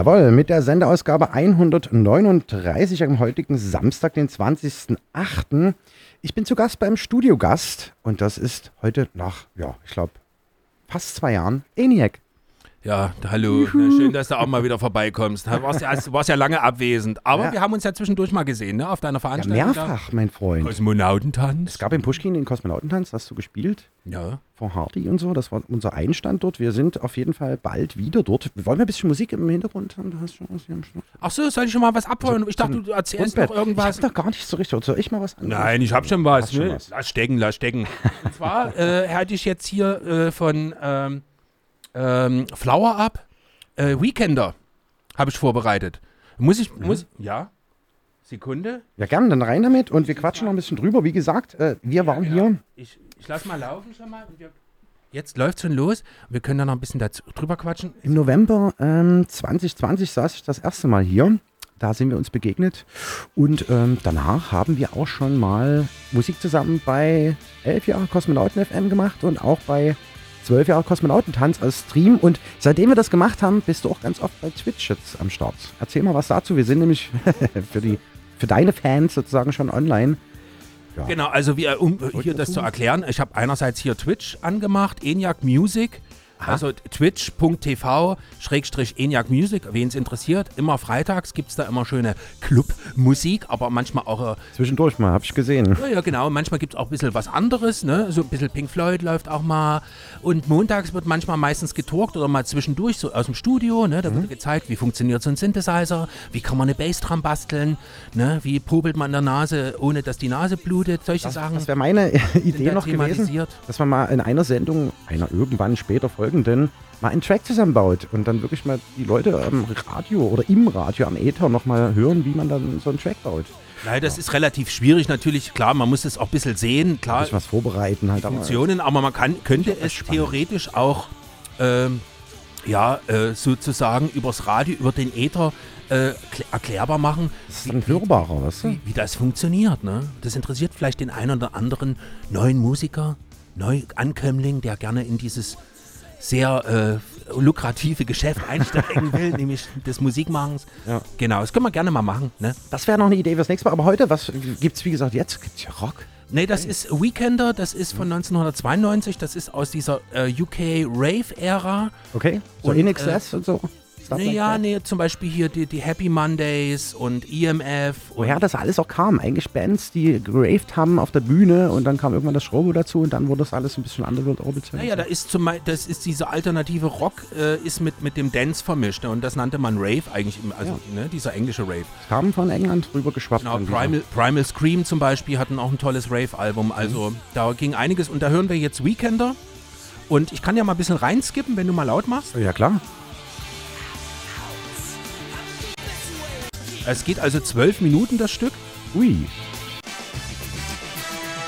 Jawohl, mit der Sendeausgabe 139 am heutigen Samstag, den 20.08. Ich bin zu Gast beim Studiogast und das ist heute nach, ja, ich glaube, fast zwei Jahren ENIAC. Ja, hallo. Na, schön, dass du auch mal wieder vorbeikommst. Du warst ja, du warst ja lange abwesend. Aber Ja. wir haben uns ja zwischendurch mal gesehen, ne? Auf deiner Ja, Veranstaltung. mehrfach, mein Da. Freund. Kosmonautentanz. Es gab in Pushkin den Kosmonautentanz, hast du gespielt? Ja. Vor Hardy und so. Das war unser Einstand dort. Wir sind auf jeden Fall bald wieder dort. Wollen wir ein bisschen Musik im Hintergrund haben? Du hast schon am Schluss. Ach so, soll ich schon mal was abholen? Ich dachte, du erzählst noch Ich irgendwas. hab doch gar nicht so richtig. Soll ich mal was anderes? Nein, ich hab schon was. Hast schon ne? was. Lass stecken, lass stecken. Und zwar äh, hatte ich jetzt hier äh, von ähm, ähm, Flower Up äh, Weekender habe ich vorbereitet. Muss ich, Mhm. muss, ja, Sekunde. Ja, gern, dann rein damit und wir quatschen noch ein bisschen drüber. Wie gesagt, äh, wir waren hier. Ich, ich lass mal laufen schon mal. Wir, jetzt läuft schon los. Wir können da noch ein bisschen dazu, drüber quatschen. Im November ähm, 2020 saß ich das erste Mal hier. Da sind wir uns begegnet. Und ähm, danach haben wir auch schon mal Musik zusammen bei 11 Jahre Kosmonauten FM gemacht und auch bei 12 Jahre Kosmonautentanz als Stream. Und seitdem wir das gemacht haben, bist du auch ganz oft bei Twitch jetzt am Start. Erzähl mal was dazu. Wir sind nämlich für, die, für deine Fans sozusagen schon online. Ja. Genau, also wir, um hier das zu erklären, ich habe einerseits hier Twitch angemacht, ENIAC Music. Also twitch.tv Schrägstrich ENIAC Music, wen es interessiert. Immer freitags gibt es da immer schöne Clubmusik, aber manchmal auch, äh, Zwischendurch mal, habe ich gesehen. ja, ja genau, manchmal gibt es auch ein bisschen was anderes, ne? So ein bisschen Pink Floyd läuft auch mal. Und montags wird manchmal meistens getalkt oder mal zwischendurch so aus dem Studio, ne? Da wird gezeigt, wie funktioniert so ein Synthesizer, wie kann man eine Bassdrum basteln, ne? Wie popelt man in der Nase, ohne dass die Nase blutet, solche Sachen. Das wäre meine Idee noch gewesen, dass man mal in einer Sendung, einer irgendwann später folgenden, mal einen Track zusammenbaut und dann wirklich mal die Leute am Radio oder im Radio, am Äther nochmal hören, wie man dann so einen Track baut. Nein, das ist relativ schwierig natürlich. Klar, man muss es auch ein bisschen sehen, klar, bisschen was vorbereiten halt. Funktionen, aber man kann, könnte es spannend. theoretisch auch ähm, ja, äh, sozusagen übers Radio, über den Äther äh, kl- erklärbar machen, das ist dann hörbarer, weißt du? wie, wie das funktioniert. Ne? Das interessiert vielleicht den einen oder anderen neuen Musiker, Neuankömmling, der gerne in dieses sehr äh, lukrative Geschäft einsteigen will, nämlich des Musikmachens. Ja. Genau, das können wir gerne mal machen. Ne? Das wäre noch eine Idee fürs nächste Mal. Aber heute, was gibt's wie gesagt jetzt? Gibt's ja Rock? Nee, das ist Weekender, das ist von 1992, das ist aus dieser äh, UK Rave-Ära. Okay. So Und, In Excess und so. Stuff Nee, like ja, nee, zum Beispiel hier die, die Happy Mondays und EMF. Und, Woher das alles auch kam. Eigentlich Bands, die geraved haben auf der Bühne und dann kam irgendwann das Schrobo dazu und dann wurde das alles ein bisschen Underworld Orbit. naja, da ist zum das ist diese alternative Rock, äh, ist mit, mit dem Dance vermischt. Ne? Und das nannte man Rave eigentlich, also ne, dieser englische Rave. Kamen von England rüber geschwappt. Genau. Primal, Primal Scream zum Beispiel hatten auch ein tolles Rave-Album. Also da ging einiges. Und da hören wir jetzt Weekender. Und ich kann ja mal ein bisschen reinskippen, wenn du mal laut machst. Ja, klar. Es geht also zwölf Minuten das Stück. Ui.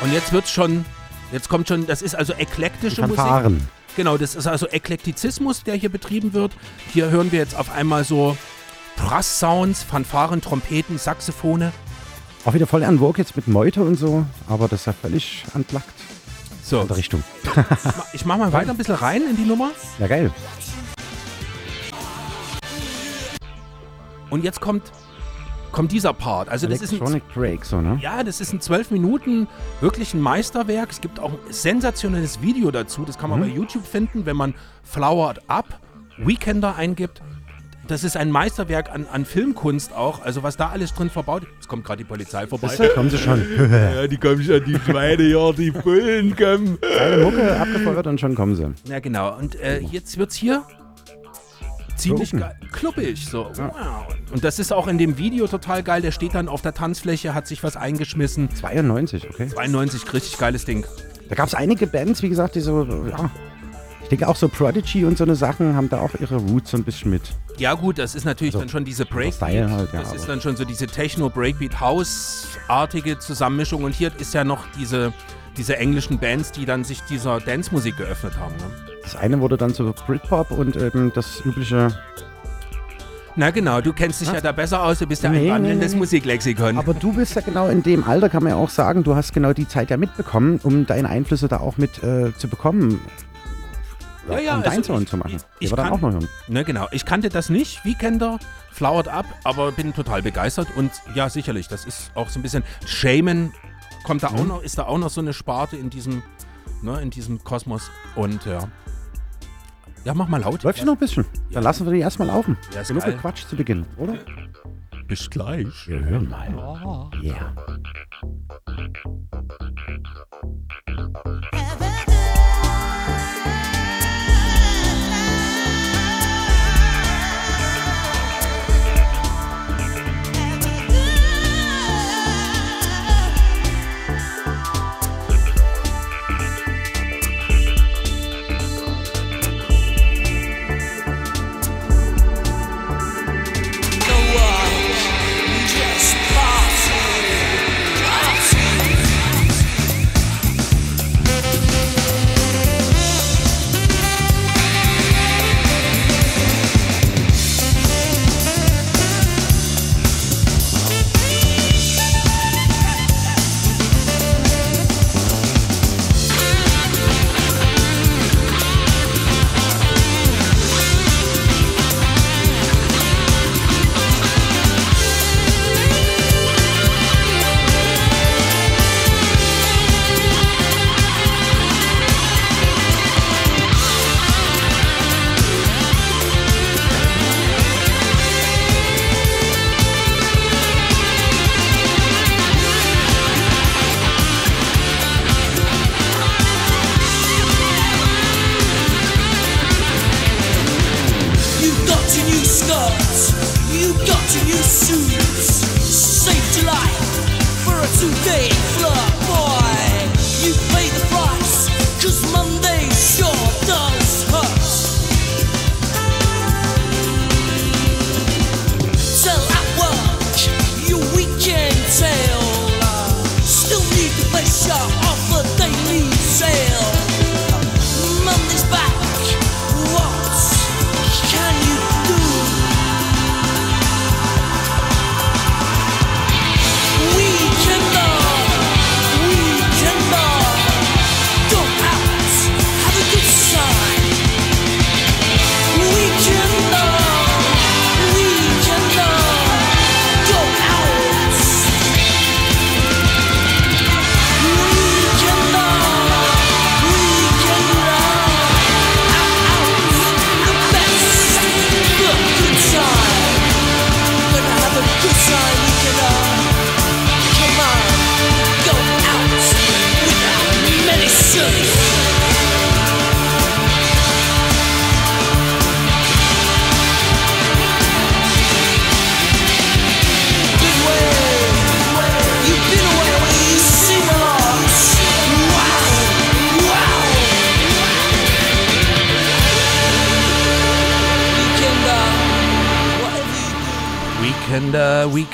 Und jetzt wird's schon, jetzt kommt schon, das ist also eklektische Musik. Fanfaren. Genau, das ist also Eklektizismus, der hier betrieben wird. Hier hören wir jetzt auf einmal so Brass-Sounds, Fanfaren, Trompeten, Saxophone. Auch wieder voll an Vogue jetzt mit Meute und so, aber das ist ja völlig unplugged. So, Andere Richtung. ich mach mal weiter ein bisschen rein in die Nummer. Ja, geil. Und jetzt kommt, kommt dieser Part. Also das ist ein, Break, so, ne? ja, das ist in zwölf Minuten wirklich ein Meisterwerk. Es gibt auch ein sensationelles Video dazu. Das kann man Mhm. bei YouTube finden, wenn man Flowered Up Weekender eingibt. Das ist ein Meisterwerk an, an Filmkunst auch. Also was da alles drin verbaut. Jetzt kommt gerade die Polizei vorbei. Kommen sie schon. Ja, die kommen schon, die Schweine, ja, die Bullen kommen. Eine Mucke abgefeuert und schon kommen sie. Ja, genau. Und äh, jetzt wird's hier ziemlich geil, kluppig. So. Wow. Und das ist auch in dem Video total geil. Der steht dann auf der Tanzfläche, hat sich was eingeschmissen. 92, okay. 92, richtig geiles Ding. Da gab es einige Bands, wie gesagt, die so, ja. Ich denke auch so Prodigy und so eine Sachen haben da auch ihre Roots so ein bisschen mit. Ja gut, das ist natürlich So, dann schon diese Also, Breakbeat. halt, ja, das ist dann schon so diese Techno-Breakbeat-House-artige Zusammenmischung. Und hier ist ja noch diese, diese englischen Bands, die dann sich dieser Dance-Musik geöffnet haben. Ne? Das eine wurde dann so Britpop und eben das übliche. Na genau, du kennst dich ja da besser aus, du bist ja Nee, ein wandelndes nee, nee. Musiklexikon. Aber du bist ja genau in dem Alter, kann man ja auch sagen, du hast genau die Zeit ja mitbekommen, um deine Einflüsse da auch mit äh, zu bekommen. Ja, Ja, um also dein Sohn ich- zu machen. ich Der wird dann auch noch hören. Ne, genau. Ich kannte das nicht, Weekender, Flowered Up, aber bin total begeistert und ja, sicherlich, das ist auch so ein bisschen Shaman kommt da Mhm. auch noch, ist da auch noch so eine Sparte in diesem, ne, in diesem Kosmos und ja. Ja, mach mal laut. Läuft ja noch ein bisschen. Ja. Dann lassen wir die erstmal laufen. Ja, ist Genug geil. Quatsch zu Beginn, oder? Bis gleich. Wir hören mal. Yeah.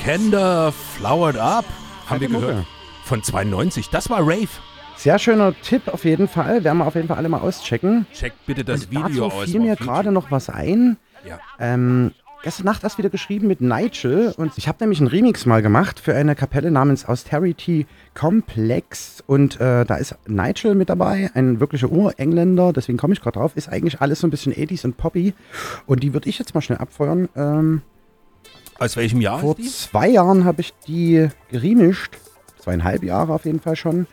Weekender, Flowered Up. Haben wir gehört. Von 92. Das war Rave. Sehr schöner Tipp auf jeden Fall. Werden wir auf jeden Fall alle mal auschecken. Checkt bitte das Und Video dazu aus. fiel mir gerade noch was ein. Ja. Ähm, gestern Nacht erst wieder geschrieben mit Nigel und ich habe nämlich einen Remix mal gemacht für eine Kapelle namens Austerity Complex und äh, da ist Nigel mit dabei, ein wirklicher Urengländer, deswegen komme ich gerade drauf, ist eigentlich alles so ein bisschen 80s und Poppy und die würde ich jetzt mal schnell abfeuern. Ähm, Aus welchem Jahr vor zwei Jahren habe ich die geremischt, zweieinhalb Jahre auf jeden Fall schon.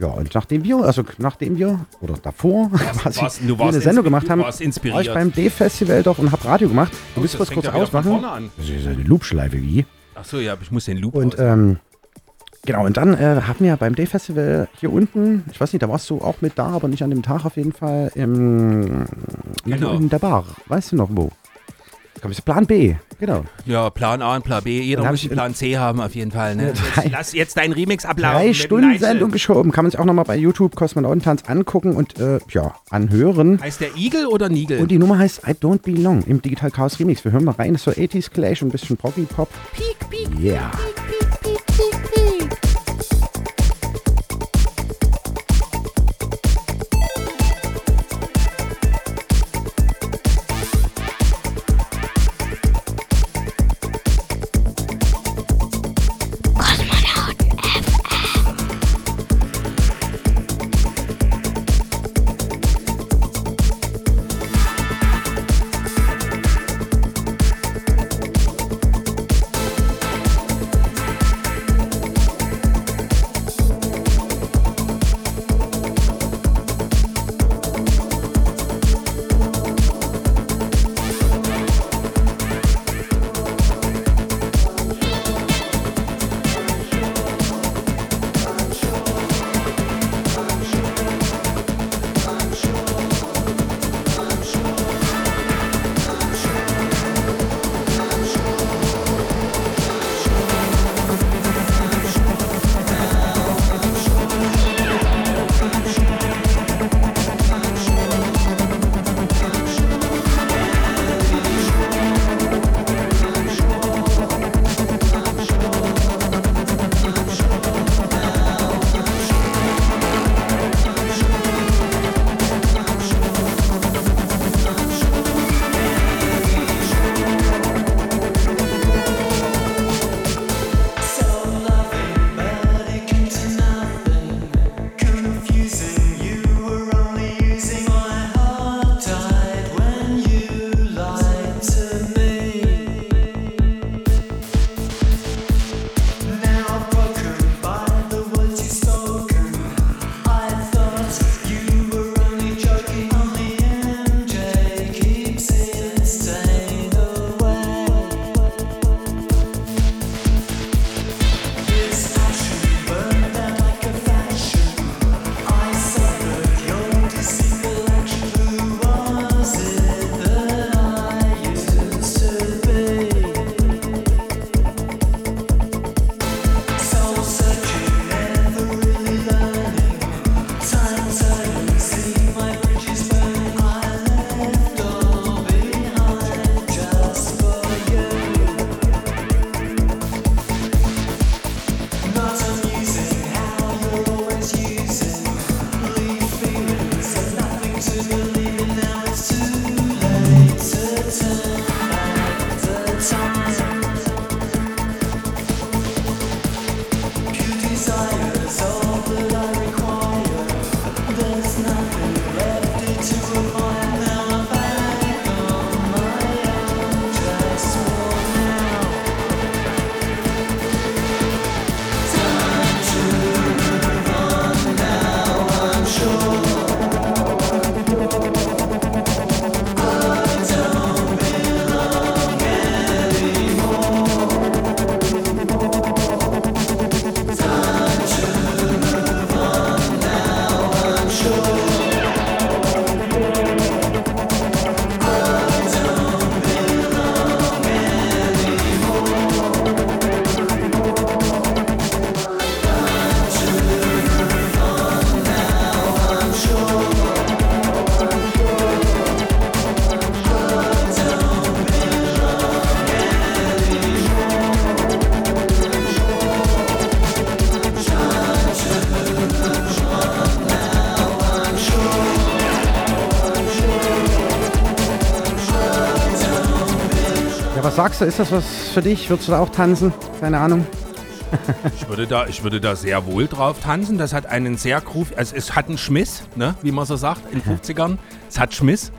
Ja, und nachdem wir, also nachdem wir, oder davor, quasi warst- warst eine Sendung gemacht haben, war ich beim D-Festival doch und habe Radio gemacht. Du willst das was kurz ausmachen? an. Das ist eine Loopschleife, wie? Achso, ja, ich muss den Loop Und ähm, genau, und dann äh, haben wir beim Day-Festival hier unten, ich weiß nicht, da warst du auch mit da, aber nicht an dem Tag auf jeden Fall, im, Genau. in der Bar. Weißt du noch wo? Komm, ist Plan B, genau. Ja, Plan A und Plan B. Jeder muss einen Plan C haben auf jeden Fall. Ne? Drei- Jetzt, lass jetzt deinen Remix ablaufen. Drei Stunden. Sendung geschoben, kann man sich auch nochmal bei YouTube Kosmonautentanz angucken und äh, ja, anhören. Heißt der Igel oder Nigel? Und die Nummer heißt I Don't Belong im Digital Chaos Remix. Wir hören mal rein, ist so 80s Clash und ein bisschen Proggy Pop. Peek, peek, Yeah. peek, peek, du? Ist das was für dich? Würdest du da auch tanzen? Keine Ahnung. Ich würde, da, ich würde da sehr wohl drauf tanzen. Das hat einen sehr groove, also es hat einen Schmiss, ne, wie man so sagt, in 50ern. Es hat Schmiss.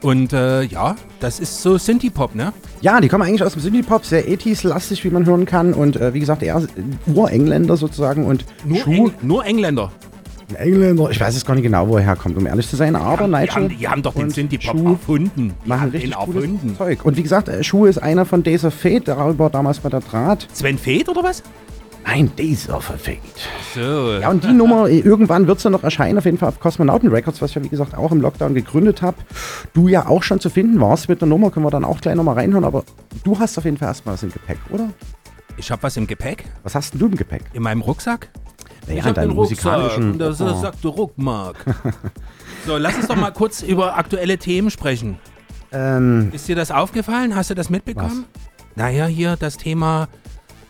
Und äh, ja, das ist so Synthie-Pop, ne? Ja, die kommen eigentlich aus dem Synthie-Pop, sehr 80s-lastig, wie man hören kann. Und äh, wie gesagt, eher Urengländer sozusagen. Und Nur, Eng, nur Engländer. Engländer. Ich weiß jetzt gar nicht genau, wo er herkommt, um ehrlich zu sein. Aber die, haben, die haben doch den und Synthie-Pop Schuh erfunden. Die machen richtig erfunden. Zeug. Und wie gesagt, äh, Schuh ist einer von Days of Fate, darüber damals bei der Draht. Sven Feth oder was? Nein, Days of Fate. So. Ja, und die Nummer, äh, irgendwann wird sie noch erscheinen, auf jeden Fall auf Kosmonauten Records, was ich ja wie gesagt auch im Lockdown gegründet habe. Du ja auch schon zu finden warst mit der Nummer, können wir dann auch gleich nochmal reinhören, aber du hast auf jeden Fall erstmal was im Gepäck, oder? Ich habe was im Gepäck, Was hast denn du im Gepäck? in meinem Rucksack. Naja, ich hab deinen den Rucksack und das Oh. sagt der Ruckmark. so, lass uns doch mal kurz über aktuelle Themen sprechen. Ähm, Ist dir das aufgefallen? Hast du das mitbekommen? Naja, hier das Thema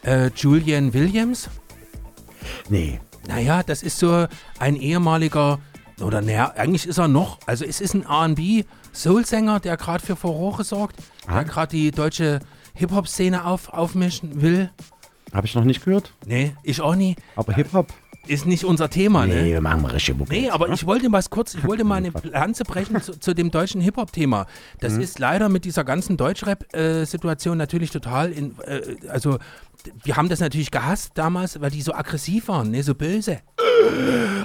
äh, Julian Williams. nee. Naja, das ist so ein ehemaliger, oder naja, eigentlich ist er noch, also es ist ein RB-Soul-Sänger, der gerade für Furore sorgt, Ah. der gerade die deutsche Hip-Hop-Szene auf, aufmischen will. Habe ich noch nicht gehört. Nee, ich auch nie. Aber Hip-Hop? Ist nicht unser Thema, ne? Nee, wir machen mal richtige Mucke. Nee, aber ich wollte was kurz, ich wollte mal eine Lanze brechen zu, zu dem deutschen Hip-Hop-Thema. Das ist leider mit dieser ganzen Deutschrap-Situation natürlich total in, äh, also wir haben das natürlich gehasst damals, weil die so aggressiv waren, ne, so böse.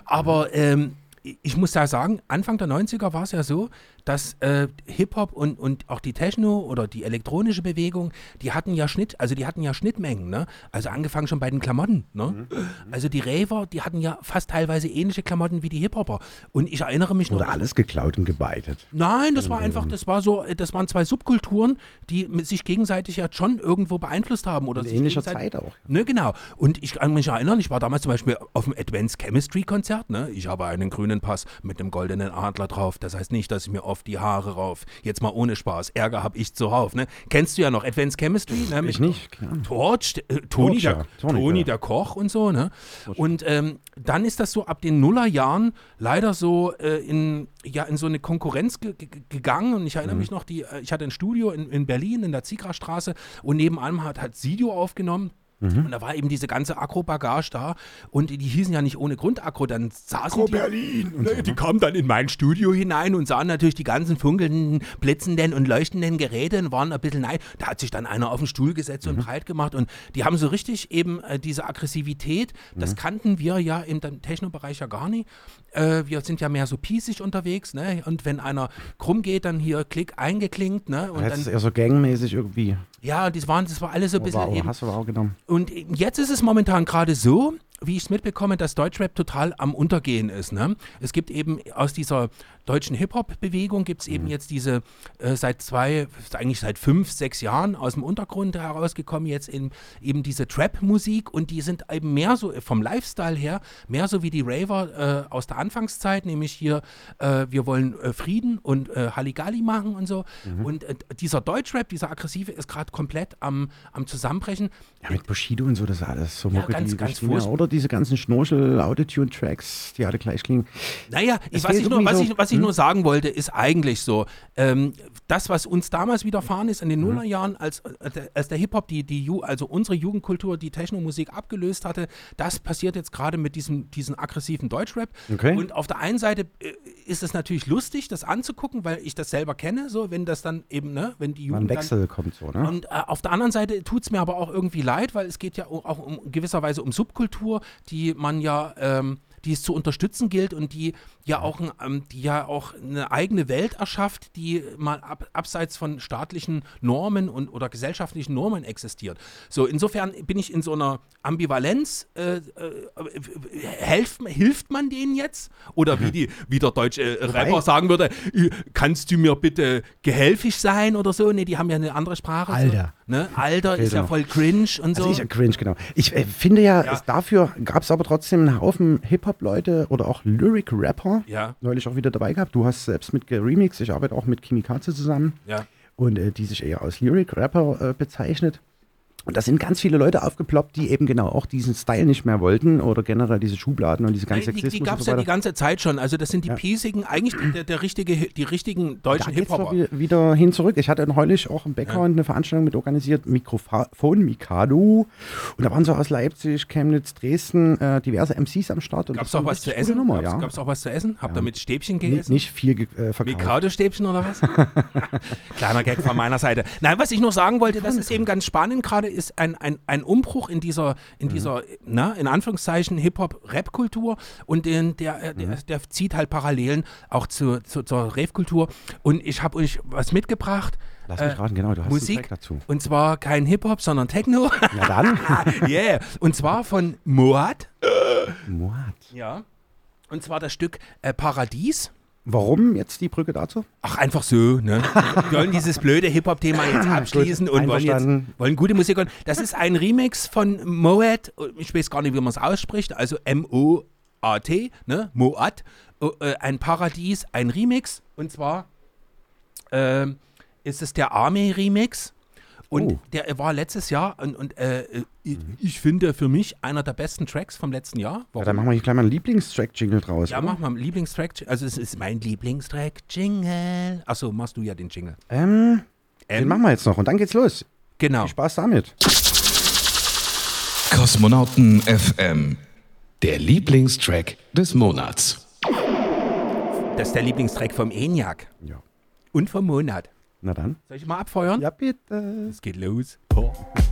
Aber ähm, ich muss da sagen, Anfang der 90er war es ja so, dass äh, Hip-Hop und, und auch die Techno oder die elektronische Bewegung, die hatten ja Schnitt, also die hatten ja Schnittmengen, ne? Also angefangen schon bei den Klamotten, ne? Also die Raver, die hatten ja fast teilweise ähnliche Klamotten wie die Hip-Hopper. Und ich erinnere mich noch. Oder alles geklaut und gebeitet. Nein, das war einfach, das war so, das waren zwei Subkulturen, die sich gegenseitig ja schon irgendwo beeinflusst haben oder In ähnlicher Zeit auch. Ne, genau. Und ich kann mich erinnern, ich war damals zum Beispiel auf dem Advanced Chemistry Konzert. Ne? Ich habe einen grünen Pass mit einem goldenen Adler drauf. Das heißt nicht, dass ich mir oft die Haare rauf. Jetzt mal ohne Spaß. Ärger habe ich zuhauf. Ne? Kennst du ja noch Advanced Chemistry? Ne? Mit Ich nicht, klar. Torch, äh, Toni, Torch, der. Toni, Toni ja. der Koch und so. Ne? Und ähm, dann ist das so ab den Nullerjahren leider so äh, in, ja, in so eine Konkurrenz ge ge gegangen. Und ich erinnere Mhm. mich noch, die, äh, ich hatte ein Studio in, in Berlin, in der Ziegrastraße und nebenan hat, hat Sidio aufgenommen. Mhm. Und da war eben diese ganze Akro-Bagage da und die, hießen ja nicht ohne Grund Akro, dann saßen die, Berlin. Ne, die kamen dann in mein Studio hinein und sahen natürlich die ganzen funkelnden, blitzenden und leuchtenden Geräte und waren ein bisschen nein. Da hat sich dann einer auf den Stuhl gesetzt Mhm. und breit gemacht und die haben so richtig eben äh, diese Aggressivität, das Mhm. kannten wir ja im Techno-Bereich ja gar nicht. Äh, wir sind ja mehr so piesig unterwegs, ne? Und wenn einer krumm geht, dann hier Klick eingeklinkt, ne? Und Das ist dann, eher so gangmäßig irgendwie. Ja, das waren, das war alles so ein bisschen eben hast du aber auch genommen. und jetzt ist es momentan gerade so, wie ich es mitbekomme, dass Deutschrap total am Untergehen ist. Ne? Es gibt eben aus dieser deutschen Hip-Hop-Bewegung gibt es eben jetzt diese äh, seit zwei, eigentlich seit fünf, sechs Jahren aus dem Untergrund herausgekommen, jetzt in, eben diese Trap-Musik und die sind eben mehr so vom Lifestyle her, mehr so wie die Raver äh, aus der Anfangszeit, nämlich hier, äh, wir wollen äh, Frieden und äh, Halligalli machen und so. Und äh, dieser Deutschrap, dieser aggressive, ist gerade komplett am, am Zusammenbrechen. Ja, mit Bushido und so, das ist alles so Ja, ganz, die ganz furchtbar. Oder diese ganzen Schnorchel-Autotune-Tracks, die alle gleich klingen. Naja, ich, fehlt ich nur, was, irgendwie ich, was ich nur sagen wollte, ist eigentlich so, ähm, das, was uns damals widerfahren ist in Mhm. den Nullerjahren, als, äh, als der Hip-Hop, die, die, also unsere Jugendkultur, die Technomusik abgelöst hatte, das passiert jetzt gerade mit diesem diesen aggressiven Deutschrap. Okay. Und auf der einen Seite äh, ist es natürlich lustig, das anzugucken, weil ich das selber kenne, so, wenn das dann eben, ne, wenn die Mal ein Jugend dann, Wechsel kommt so, ne? und äh, auf der anderen Seite tut es mir aber auch irgendwie leid, weil es geht ja auch auch um gewisserweise um Subkultur, die man ja, ähm, die es zu unterstützen gilt und die ja auch, ein, ähm, die ja auch eine eigene Welt erschafft, die mal ab, abseits von staatlichen Normen und oder gesellschaftlichen Normen existiert. So insofern bin ich in so einer Ambivalenz. Äh, äh, helft, hilft man denen jetzt? Oder wie die wie der deutsche äh, Rapper sagen würde, kannst du mir bitte gehilfig sein oder so? Nee, die haben ja eine andere Sprache. Alter. So, ne? Alter ist Fehlt ja voll cringe und so. Also ich, cringe, genau. Ich äh, finde ja, Ja. Dafür gab es aber trotzdem einen Haufen Hip-Hop-Leute oder auch Lyric-Rapper. Ja. Neulich auch wieder dabei gehabt. Du hast selbst mit geremixed. Ich arbeite auch mit Kimikaze zusammen. ja. Und äh, die sich eher als Lyric-Rapper äh, bezeichnet. Und da sind ganz viele Leute aufgeploppt, die eben genau auch diesen Style nicht mehr wollten oder generell diese Schubladen und diese ganze die, die gab es so ja die ganze Zeit schon. Also das sind die Ja. piesigen, eigentlich der, der richtige, die richtigen deutschen Hip-Hopper. wi- wieder hin zurück. Ich hatte neulich auch im Background eine Veranstaltung mit organisiert, Mikrofon Mikado. Und da waren so aus Leipzig, Chemnitz, Dresden äh, diverse MCs am Start. Gab es auch was zu essen? Nummer, Gab's, ja. gab's auch was zu essen? Habt ihr mit Stäbchen gegessen? Nicht viel ge- äh, verkauft. Mikado-Stäbchen oder was? Kleiner Gag von meiner Seite. Nein, was ich nur sagen wollte, das ist eben ganz spannend gerade, ist ein, ein, ein Umbruch in dieser, in dieser, na, in Anführungszeichen Hip-Hop-Rap-Kultur und den, der, äh, der, der zieht halt Parallelen auch zu, zu, zur Rave-Kultur. Und ich habe euch was mitgebracht. Lass mich äh, raten, genau, du hast einen Musik. Track dazu. Und zwar kein Hip-Hop, sondern Techno. Ja dann. yeah. Und zwar von Moat. What? Ja. Und zwar das Stück äh, Paradies. Warum jetzt die Brücke dazu? Ach, einfach so, ne? Wir wollen dieses blöde Hip-Hop-Thema jetzt abschließen und wollen jetzt wollen gute Musik hören. Das ist ein Remix von Moat, ich weiß gar nicht, wie man es ausspricht, also M-O-A-T, ne? Moat, äh, ein Paradies, ein Remix. Und zwar ähm, ist es der Army-Remix. Und Oh. der war letztes Jahr und, und äh, ich, ich finde für mich einer der besten Tracks vom letzten Jahr. Ja, Warum? dann machen wir hier gleich mal einen Lieblingstrack-Jingle draus. Ja, oder? mach mal einen Lieblingstrack. Also es ist mein Lieblingstrack. Jingle. Achso, machst du ja den Jingle. Ähm, den Ähm, machen wir jetzt noch und dann geht's los. Genau. Viel Spaß damit. Kosmonauten FM. Der Lieblingstrack des Monats. Das ist der Lieblingstrack vom ENIAC Ja. und vom Monat. Na dann. Soll ich mal abfeuern? Ja, bitte. Es geht los. Thank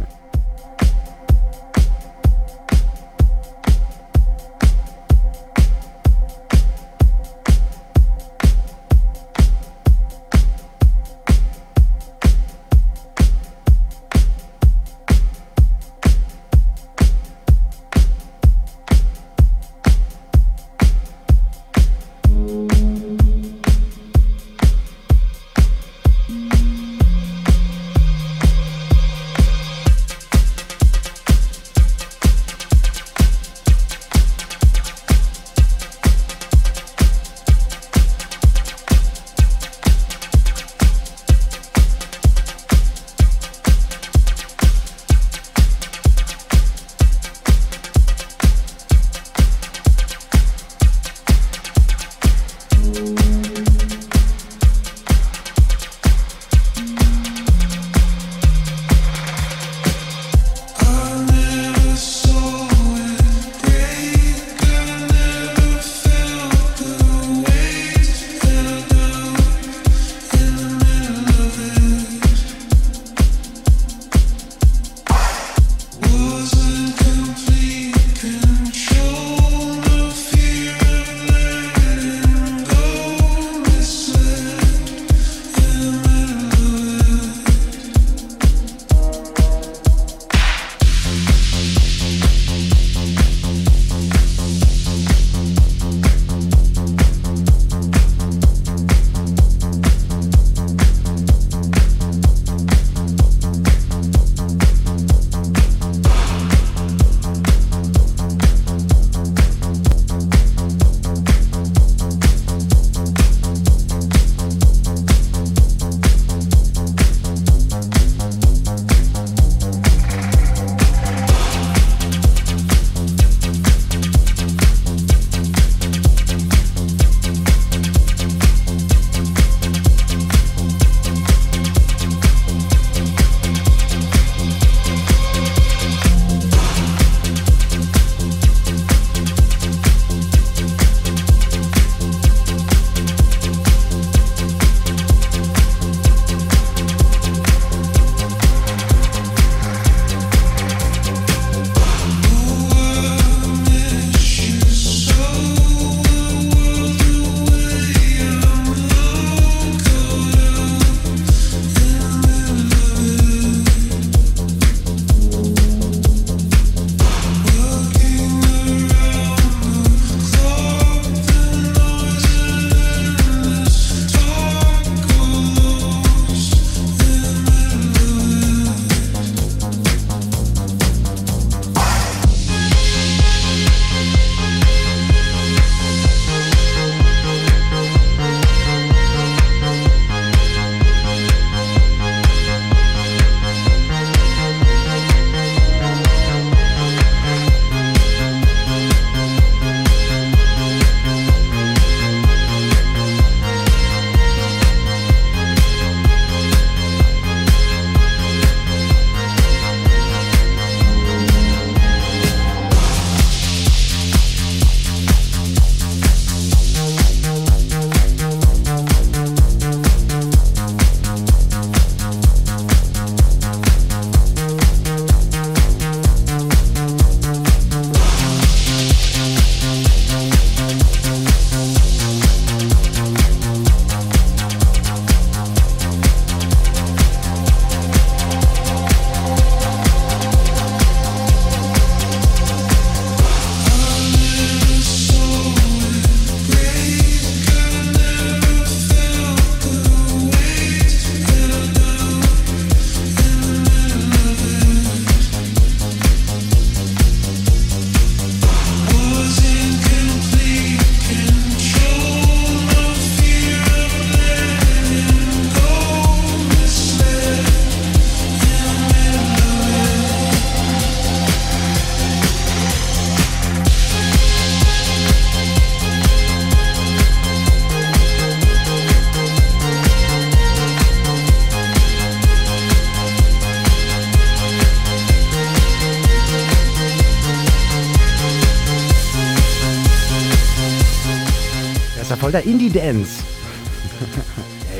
voll der Indie-Dance.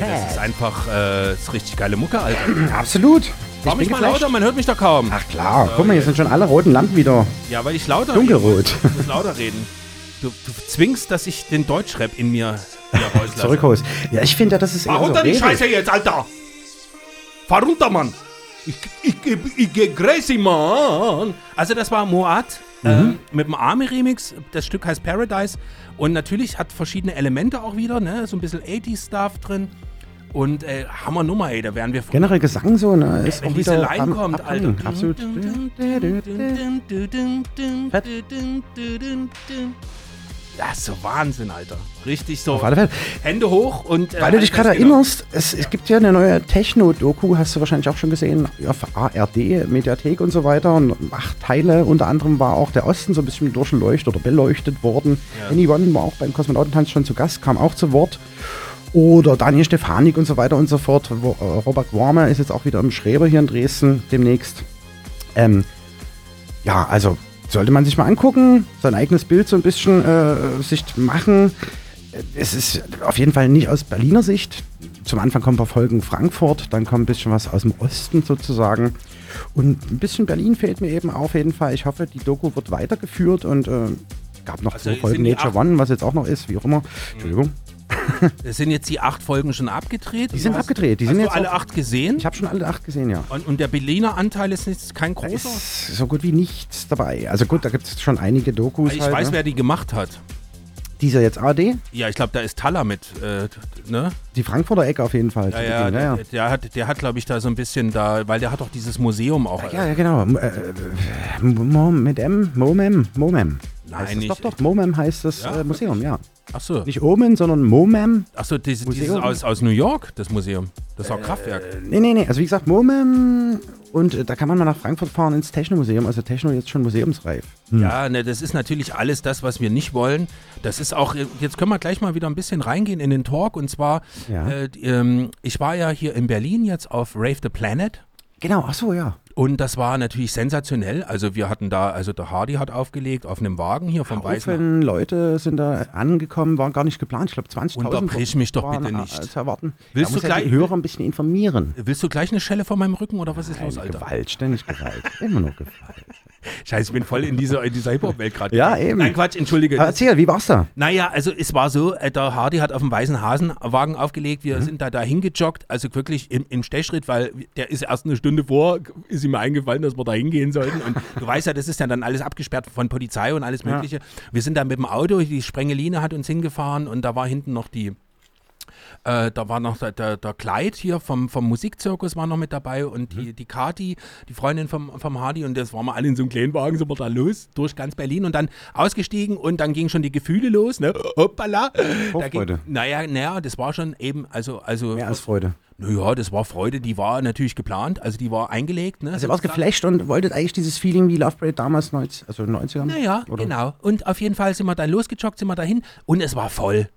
Ey, das ist einfach äh, das ist richtig geile Mucke, Alter. Absolut. Mach Ich mich bin mal geflasht. lauter, man hört mich doch kaum. Ach klar, guck mal, hier sind schon alle roten Lampen wieder. Ja, weil ich lauter Dunkelrot. muss. Ich muss lauter reden. Du, du zwingst, dass ich den Deutschrap in mir. Zurückholst. Ja, ich finde das ist eher Fahr so runter die Rede. Scheiße jetzt, Alter! Fahr runter, Mann! Ich, ich, ich, ich crazy, Mann! Also das war Moat ähm, mit dem Army-Remix. Das Stück heißt Paradise. Und natürlich hat verschiedene Elemente auch wieder, ne? So ein bisschen 80s-Stuff drin. Und äh, Hammer Nummer, ey, da wären wir Generell Gesang so, ne, ist wenn auch diese wieder Line am, kommt, Alter. abhängen. Absolut. Fett. Das ist so Wahnsinn, Alter. Richtig so. Auf alle Fälle. Hände hoch und. äh, Weil du dich gerade erinnerst, es, es gibt ja eine neue Techno-Doku, hast du wahrscheinlich auch schon gesehen, auf ARD, Mediathek und so weiter. Und acht Teile, unter anderem war auch der Osten so ein bisschen durchleuchtet oder beleuchtet worden. Ja. Anyone war auch beim Kosmonautentanz schon zu Gast, kam auch zu Wort. Oder Daniel Stefanik und so weiter und so fort. Äh, Robert Warmer ist jetzt auch wieder im Schreber hier in Dresden demnächst. Ähm, ja, also sollte man sich mal angucken, sein eigenes Bild so ein bisschen äh, sich machen. Es ist auf jeden Fall nicht aus Berliner Sicht. Zum Anfang kommen ein paar Folgen Frankfurt, dann kommt ein bisschen was aus dem Osten sozusagen. Und ein bisschen Berlin fehlt mir eben auf jeden Fall. Ich hoffe, die Doku wird weitergeführt und äh, gab noch Also zwei Folgen Nature One, was jetzt auch noch ist, wie auch immer. Entschuldigung. Es sind jetzt die acht Folgen schon abgedreht. Die sind hast- abgedreht, die hast sind du jetzt alle acht gesehen. Ich habe schon alle acht gesehen, ja. Und, und der Berliner Anteil ist jetzt kein Da großer. ist so gut wie nichts dabei. Also gut, da gibt es schon einige Dokus. Ich halt, weiß, ne? wer die gemacht hat. Dieser jetzt AD, Ja, ich glaube, da ist Taller mit, äh, ne? die Frankfurter Ecke auf jeden Fall. Ja, ja, der, ja, der hat, der hat glaube ich, da so ein bisschen da, weil der hat doch dieses Museum auch. ja, ja, genau. Äh, äh, mit M, Momem, Momem. Nein, nicht. Doch, doch, Momem heißt das äh, Museum, ja. Achso, Nicht Omen, sondern Momem. Achso dieses Museum? aus, aus New York, das Museum. Das ist auch Kraftwerk. Nee, nee, nee. Also wie gesagt, Momem. Und äh, da kann man mal nach Frankfurt fahren ins Techno-Museum. Also Techno jetzt schon museumsreif. Ja, ne, das ist natürlich alles das, was wir nicht wollen. Das ist auch, jetzt können wir gleich mal wieder ein bisschen reingehen in den Talk. Und zwar, Ja. äh, ähm, ich war ja hier in Berlin jetzt auf Rave the Planet. Genau, ach so, ja. Und das war natürlich sensationell. Also wir hatten da, also der Hardy hat aufgelegt auf einem Wagen hier vom Weißen. Leute sind da angekommen, waren gar nicht geplant. Ich glaube 20.000 Unterbrich mich doch bitte äh, nicht. Zu erwarten. Willst da du muss ja die gleich- Hörer ein bisschen informieren. Willst du gleich eine Schelle vor meinem Rücken oder was ist los, Nein, Alter? Gewalt, ständig Gewalt. Immer noch Gewalt. Scheiße, ich bin voll in dieser, in dieser Hip-Hop-Welt gerade. Ja, eben. Nein, Quatsch, entschuldige. Aber erzähl, wie war's da? Naja, also es war so, äh, der Hardy hat auf dem weißen Hasenwagen aufgelegt, Mhm. wir sind da dahin gejoggt, also wirklich im, im Stechschritt, weil der ist erst eine Stunde vor, ist ihm eingefallen, dass wir da hingehen sollten und du weißt ja, das ist ja dann alles abgesperrt von Polizei und alles Ja. mögliche. Wir sind da mit dem Auto, die Sprengeline hat uns hingefahren und da war hinten noch die äh, da war noch der, der, der Kleid hier vom, vom Musikzirkus war noch mit dabei und die, die Kati, die Freundin vom, vom Hardy und das waren wir alle in so einem kleinen Wagen, sind wir da los, durch ganz Berlin und dann ausgestiegen und dann gingen schon die Gefühle los, ne? Hoppala. Da ging, Vorfreude. naja, naja, das war schon eben, also, also, Mehr als Freude. naja, das war Freude, die war natürlich geplant, also die war eingelegt, ne? Also ihr wart sozusagen. geflasht und wolltet eigentlich dieses Feeling wie Love Parade damals, 90, also 90ern? Naja, Oder? genau. Und auf jeden Fall sind wir dann losgejoggt, sind wir dahin und es war voll.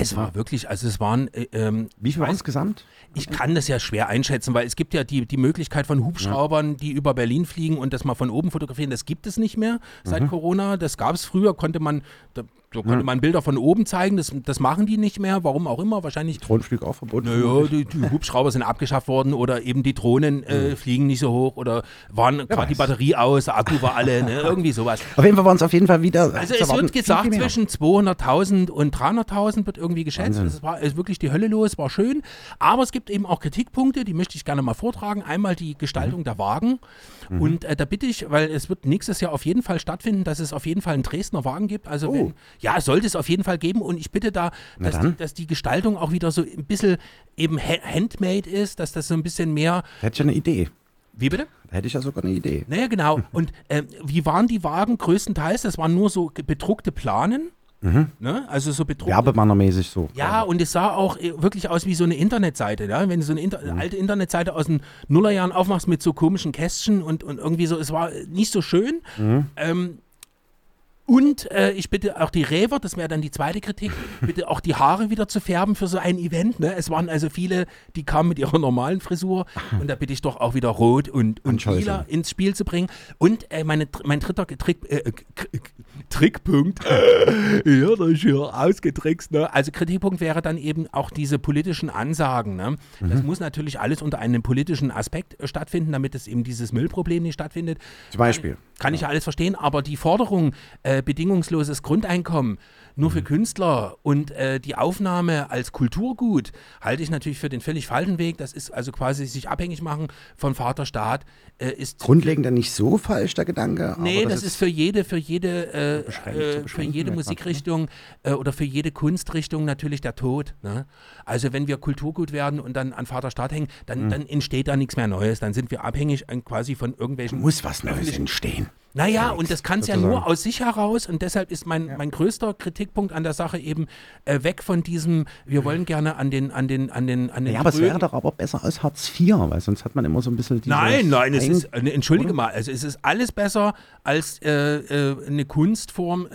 Es war wirklich, also es waren, äh, ähm, Wie viel war insgesamt? Ich kann das ja schwer einschätzen, weil es gibt ja die, die Möglichkeit von Hubschraubern, die über Berlin fliegen und das mal von oben fotografieren. Das gibt es nicht mehr seit Mhm. Corona. Das gab es früher, konnte man, da, da konnte man Bilder von oben zeigen. Das, das machen die nicht mehr. Warum auch immer. Wahrscheinlich. Drohnenflug auch verboten. Naja, die, die Hubschrauber sind abgeschafft worden oder eben die Drohnen äh, fliegen nicht so hoch oder waren gerade die. Batterie aus, der Akku war alle, ne? irgendwie sowas. Auf jeden Fall waren es auf jeden Fall wieder. Also es wird gesagt, zwischen 200.000 und 300.000 wird irgendwie geschätzt. Es war ist wirklich die Hölle los, war schön. Aber es gibt eben auch Kritikpunkte, die möchte ich gerne mal vortragen. Einmal die Gestaltung der Wagen. Mhm. Und äh, da bitte ich, weil es wird nächstes Jahr auf jeden Fall stattfinden, dass es auf jeden Fall einen Dresdner Wagen gibt. Also Oh. wenn, ja, sollte es auf jeden Fall geben. Und ich bitte da, dass die, dass die Gestaltung auch wieder so ein bisschen eben ha- handmade ist, dass das so ein bisschen mehr. Hätte ich ja eine Idee. Wie bitte? Da hätte ich ja sogar eine Idee. Naja, genau. Und äh, wie waren die Wagen größtenteils? Das waren nur so bedruckte Planen. Ne? Also so bedruckte. Werbebannermäßig so. Ja, und es sah auch äh, wirklich aus wie so eine Internetseite. Ja? Wenn du so eine Inter Mhm. alte Internetseite aus den Nullerjahren aufmachst mit so komischen Kästchen und, und irgendwie so, es war nicht so schön. Mhm. Ähm, Und äh, ich bitte auch die Räver, das wäre dann die zweite Kritik, bitte auch die Haare wieder zu färben für so ein Event. Ne? Es waren also viele, die kamen mit ihrer normalen Frisur und da bitte ich doch auch wieder rot und, und lila ins Spiel zu bringen. Und äh, meine, mein dritter Trick, äh, Trickpunkt, ja, das ist hier ausgetrickst. Ne? Also Kritikpunkt wäre dann eben auch diese politischen Ansagen. Ne? Das Mhm. muss natürlich alles unter einem politischen Aspekt äh, stattfinden, damit es eben dieses Müllproblem nicht stattfindet. Zum Beispiel. Kann ich ja alles verstehen, aber die Forderung, äh, bedingungsloses Grundeinkommen nur Mhm. für Künstler und äh, die Aufnahme als Kulturgut halte ich natürlich für den völlig falschen Weg. Das ist also quasi sich abhängig machen vom Vaterstaat. Äh, ist Grundlegend dann nicht so falsch, der Gedanke. Nee, aber das, ist für jede, für jede, äh, äh, für jede ne? Musikrichtung äh, oder für jede Kunstrichtung natürlich der Tod. Ne? Also wenn wir Kulturgut werden und dann an Vaterstaat hängen, dann, Mhm. dann entsteht da nichts mehr Neues. Dann sind wir abhängig an, quasi von irgendwelchen muss was Neues entstehen. Naja, und das kann es ja nur aus sich heraus und deshalb ist mein, mein größter Kritikpunkt an der Sache eben äh, weg von diesem, wir wollen gerne an den, an den, an den, an den Ja, aber es wäre doch aber besser als Hartz IV, weil sonst hat man immer so ein bisschen dieses Nein, nein, es ist, äh, entschuldige mal, also es ist alles besser als äh, äh, eine Kunstform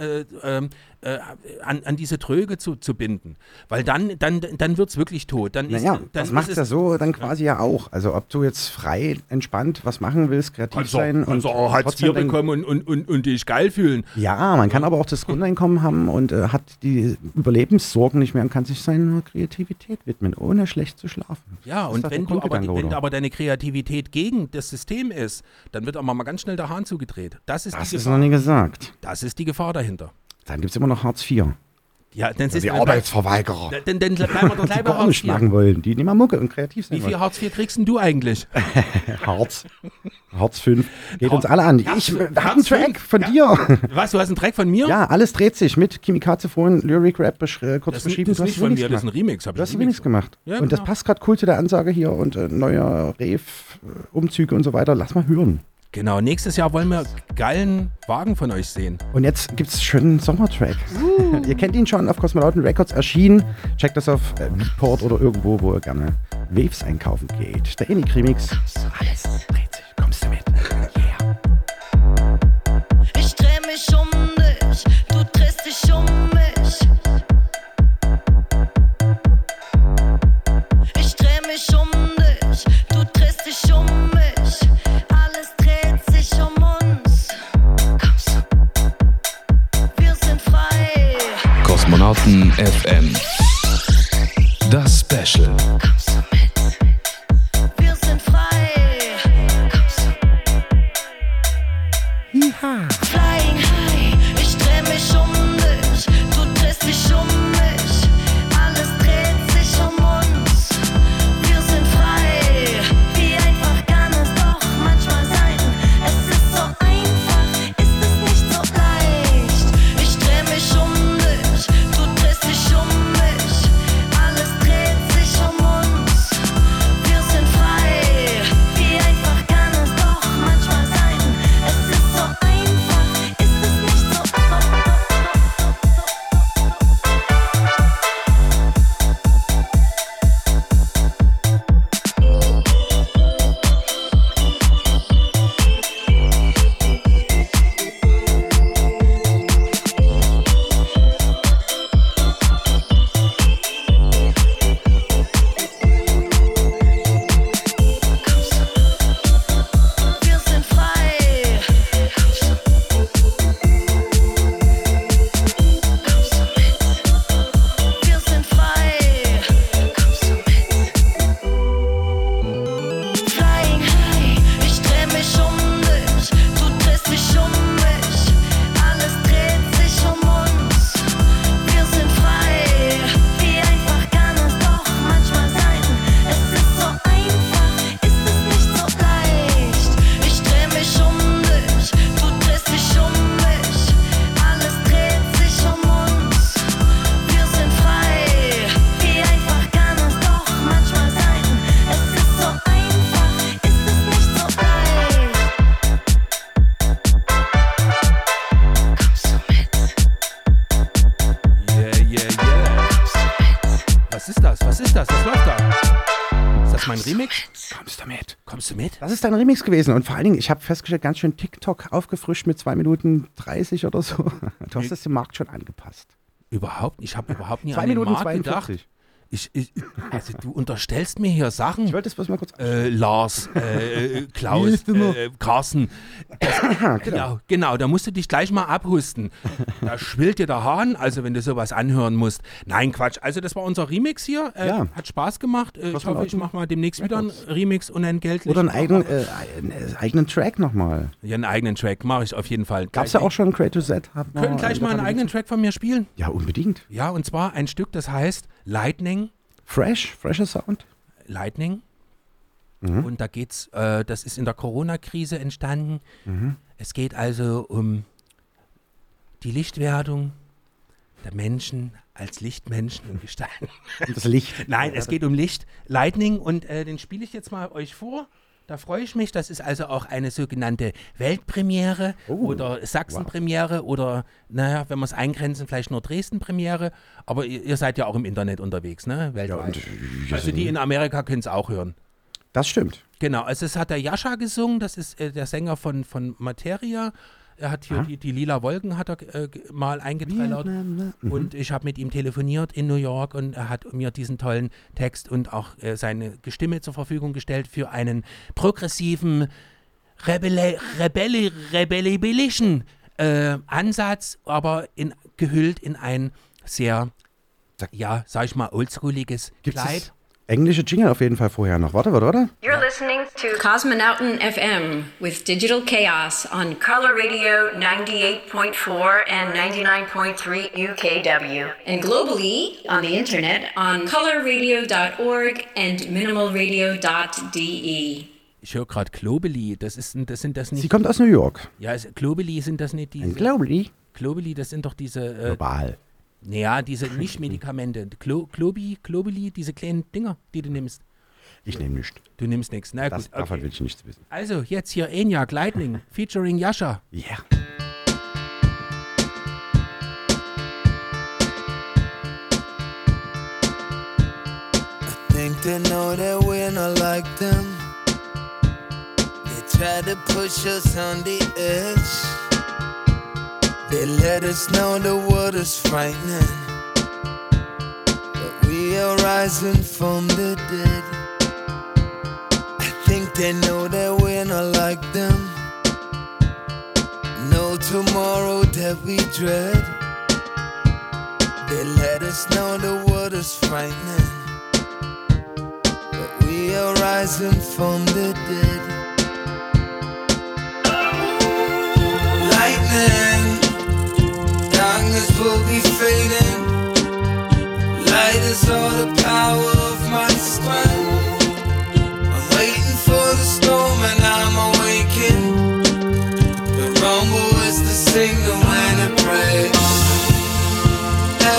äh, an, an diese Tröge zu, zu binden. Weil dann, dann, dann wird es wirklich tot. Dann ist, Naja, dann das ist macht es, ja so dann quasi ja auch. Also ob du jetzt frei, entspannt was machen willst, kreativ also, sein und also auch Hartz IV bekommen und, und, und, und dich geil fühlen. Ja, man kann aber auch das Grundeinkommen haben und äh, hat die Überlebenssorgen nicht mehr und kann sich seiner Kreativität widmen, ohne schlecht zu schlafen. Ja, Das ist und wenn du aber, Grundgedanke, wenn oder? aber deine Kreativität gegen das System ist, dann wird aber mal ganz schnell der Hahn zugedreht. Das ist, Das ist noch nie gesagt. das ist die Gefahr dahinter. Dann gibt es immer noch Hartz IV. Ja, dann ist Die Arbeitsverweigerer. Dann, dann bleiben wir doch Die gleich bei Hartz nicht IV. machen wollen, die mal Mucke und kreativ Wie sein viel. Hartz IV kriegst denn du eigentlich? Hartz. Hartz 5. Geht uns alle an. Hartz- Ich äh, hab einen Track von dir. Was, du hast einen Track von mir? Ja, alles dreht sich mit Kimikaze vorhin, Lyric Rap besch äh, kurz das, ist- beschrieben. das ist nicht von Remix mir, das ist ein. Remix. Hab Du hast Remix gemacht. Ja, und das genau. passt gerade cool zu der Ansage hier und äh, neuer Rave, äh, und so weiter. Lass mal hören. Genau, nächstes Jahr wollen wir geilen Wagen von euch sehen. Und jetzt gibt's einen schönen Sommertrack. Uh. ihr kennt ihn schon auf Cosmonauten Records erschienen. Checkt das auf äh, Beatport oder irgendwo, wo ihr gerne Waves einkaufen geht. Der Enik Remix. Alles dreht sich. Kommst du mit? Captain FM. Das Special. Wir sind frei. Kommst du mit? Yeehaw. Ist dein Remix gewesen. Und vor allen Dingen, ich habe festgestellt, ganz schön TikTok aufgefrischt mit 2 Minuten 30 oder so. Du hast es dem Markt schon angepasst. Überhaupt, ich habe überhaupt nie 2 an den Minuten Markt gedacht. 42. Ich, ich, also du unterstellst mir hier Sachen. Ich wollte das bloß mal kurz äh, Lars, äh, äh, Klaus, äh, Carsten. Das, genau, genau, da musst du dich gleich mal abhusten. Da schwillt dir der Hahn, also wenn du sowas anhören musst. Nein, Quatsch. Also das war unser Remix hier. Äh, Ja. Hat Spaß gemacht. Äh, ich hoffe, ich mache mal demnächst wieder einen Remix unentgeltlich. Oder einen eigenen, äh, einen eigenen Track nochmal. Ja, einen eigenen Track mache ich auf jeden Fall. Gab es ja auch schon einen Create to Z? Können gleich mal einen eigenen Track von mir spielen. Ja, unbedingt. Ja, und zwar ein Stück, das heißt Lightning. Fresh, fresher Sound. Lightning. Und da geht's, äh, das ist in der Corona-Krise entstanden. Es geht also um die Lichtwerdung der Menschen als Lichtmenschen und Gestalten. Und das Licht. Nein, es geht um Licht, Lightning und äh, den spiele ich jetzt mal euch vor. Da freue ich mich. Das ist also auch eine sogenannte Weltpremiere Oh, oder Sachsenpremiere oder, naja, wenn wir es eingrenzen, vielleicht nur Dresden-Premiere. Aber ihr, ihr seid ja auch im Internet unterwegs, ne? Weltweit. und, äh, also die in Amerika können es auch hören. Das stimmt. Genau, also es hat der Jascha gesungen, das ist äh, der Sänger von, von Materia. Er hat hier die, die lila Wolken hat er äh, mal eingetrellert. Und ich habe mit ihm telefoniert in New York und er hat mir diesen tollen Text und auch äh, seine Stimme zur Verfügung gestellt für einen progressiven, rebelle, rebelle, rebellischen äh, Ansatz, aber in, gehüllt in ein sehr, ja, sag ich mal, oldschooliges Kleid. Englische Jingle auf jeden Fall vorher noch. Warte, warte, warte. You're listening to Cosmonauten FM with Digital Chaos on Color Radio 98.4 and 99.3 UKW. And globally on the internet on colorradio.org and minimalradio.de. Ich höre gerade Globally, das ist das sind das Sie nicht. kommt aus New York. Ja, Globally sind das nicht diese. Globally. Globally, das sind doch diese, äh, Global. Naja, diese Nicht-Medikamente. Glo Globi, Globally, diese kleinen Dinger, die du nimmst. Ich nehme nichts. Du nimmst nichts. Na Das, gut, Davon will okay. ich nichts wissen. Also, jetzt hier Eniac Lightning featuring Yasha. Yeah. think they know that we're not like them. They try to push us on the edge. They let us know the world is frightening. But we are rising from the dead. I think they know that we're not like them. No tomorrow that we dread. They let us know the world is frightening. But we are rising from the dead. Lightning, darkness will be fading. Light is all the power of my strength. I'm waiting for the storm and I'm awakened. The rumble is the signal when it breaks.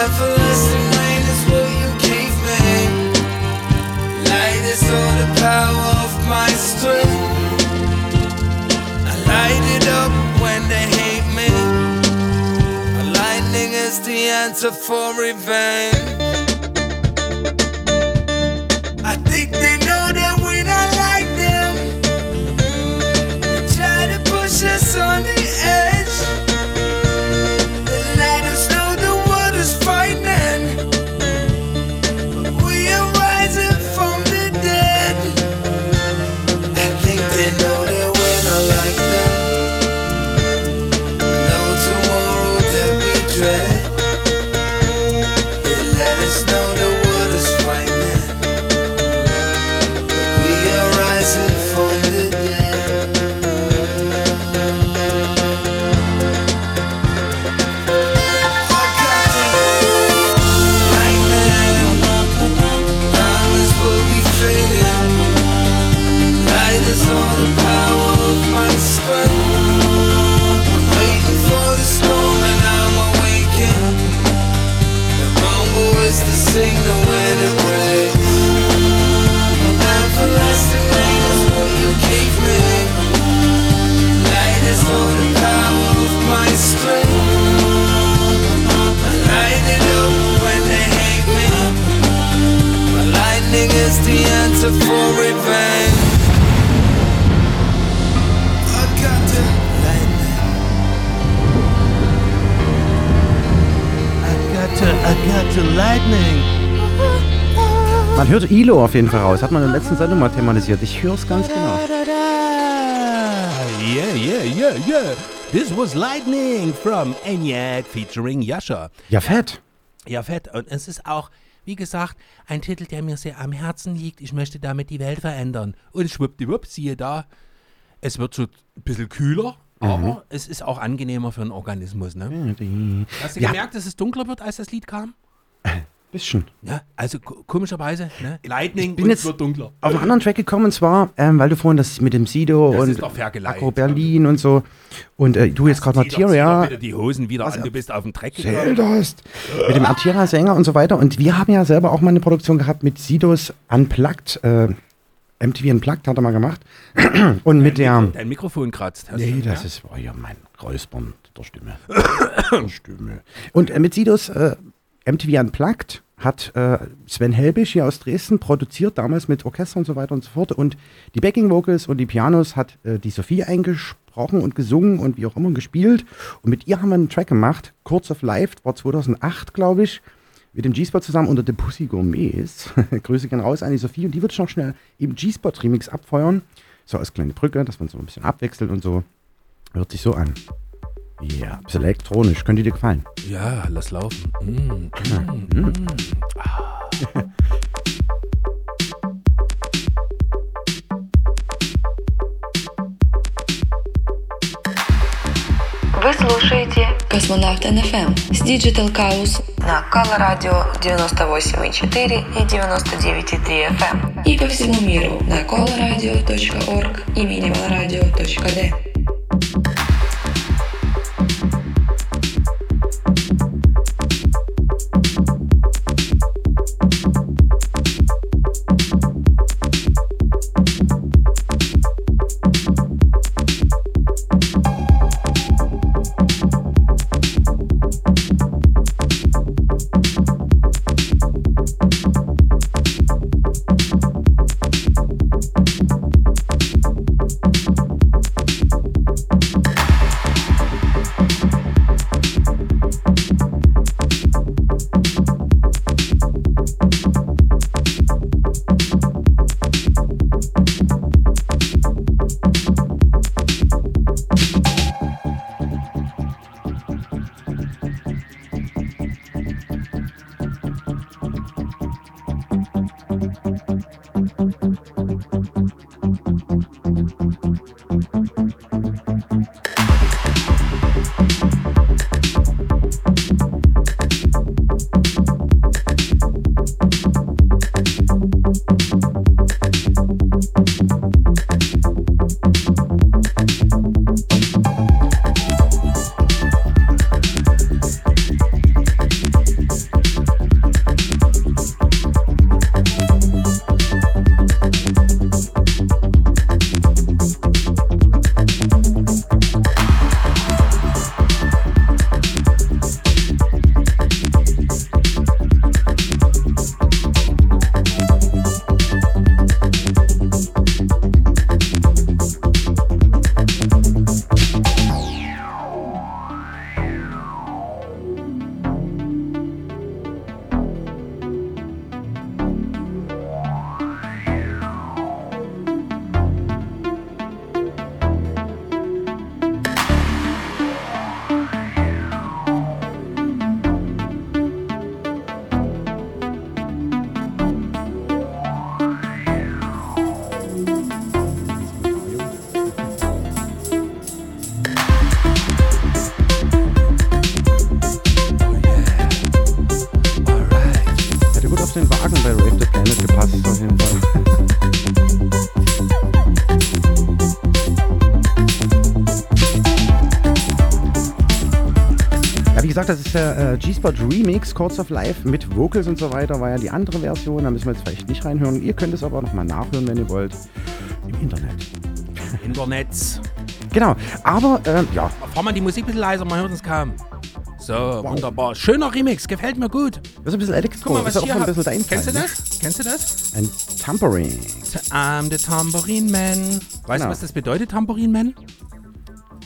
Everlasting rain is what you gave me. Light is all the power of my strength. Is the answer for revenge. Man hört Ilo auf jeden Fall raus. Hat man in der letzten Sendung mal thematisiert. Ich höre es ganz genau. Yeah, yeah, yeah, yeah. This was Lightning from ENIAC featuring Yasha. Ja, fett. Ja, fett. Und es ist auch, wie gesagt, ein Titel, der mir sehr am Herzen liegt. Ich möchte damit die Welt verändern. Und schwuppdiwupp, siehe da, es wird so ein bisschen kühler, aber es ist auch angenehmer für den Organismus. Ne? Hast du Ja. gemerkt, dass es dunkler wird, als das Lied kam? Bisschen. Ja, also ko- komischerweise, ne? Lightning bin und jetzt es wird dunkler. Auf einen anderen Track gekommen und zwar, ähm, weil du vorhin das mit dem Sido Das und doch. Akro Berlin und so und äh, du jetzt gerade doch- doch Materia. wieder die Hosen wieder an, du bist auf dem gegangen. Zeldost. Mit dem Artierer-Sänger und so weiter. Und wir haben ja selber auch mal eine Produktion gehabt mit Sidos Unplugged. Äh, MTV Unplugged hat er mal gemacht. Und mit der. Dein Mikrofon kratzt. Hast Nee, du, das ja? ist oh ja, mein Räuspern der Stimme. der Stimme. Und äh, mit Sidos äh, MTV Unplugged hat äh, Sven Helbisch hier aus Dresden produziert, damals mit Orchester und so weiter und so fort. Und die Backing Vocals und die Pianos hat äh, die Sophie eingesprochen und gesungen und wie auch immer gespielt. Und mit ihr haben wir einen Track gemacht, Kurz of Life, war 2008, glaube ich, mit dem G-Spot zusammen unter The Pussy Gourmets. Grüße gehen raus an die Sophie und die wird schon schnell im G-Spot-Remix abfeuern. So als kleine Brücke, dass man so ein bisschen abwechselt und so. Hört sich so an. Ja, ein bisschen elektronisch. Könnte dir gefallen. ja, lass laufen. Mm, mm, mm. Вы слушаете Космонавт НФМ с Digital Chaos на Кала Радио 98,4 и 99,3 FM и по всему миру на colaradio.org и minimalradio.d. äh, G-Spot Remix, Courts of Life mit Vocals und so weiter, war ja die andere Version. Da müssen wir jetzt vielleicht nicht reinhören. Ihr könnt es aber nochmal nachhören, wenn ihr wollt. Im Internet. Internet. Genau, aber ähm, ja, Fahr mal die Musik ein bisschen leiser, man hört uns kaum. So, wunderbar. Schöner Remix, gefällt mir gut. das ist ein bisschen Elektro. Guck mal, das was ist hier auch ein bisschen dein Kennst du Fall, ne? das? Kennst du das? Ein Tampering. I'm the Tambourine Man. Weißt Genau. du, was das bedeutet, Tambourine Man?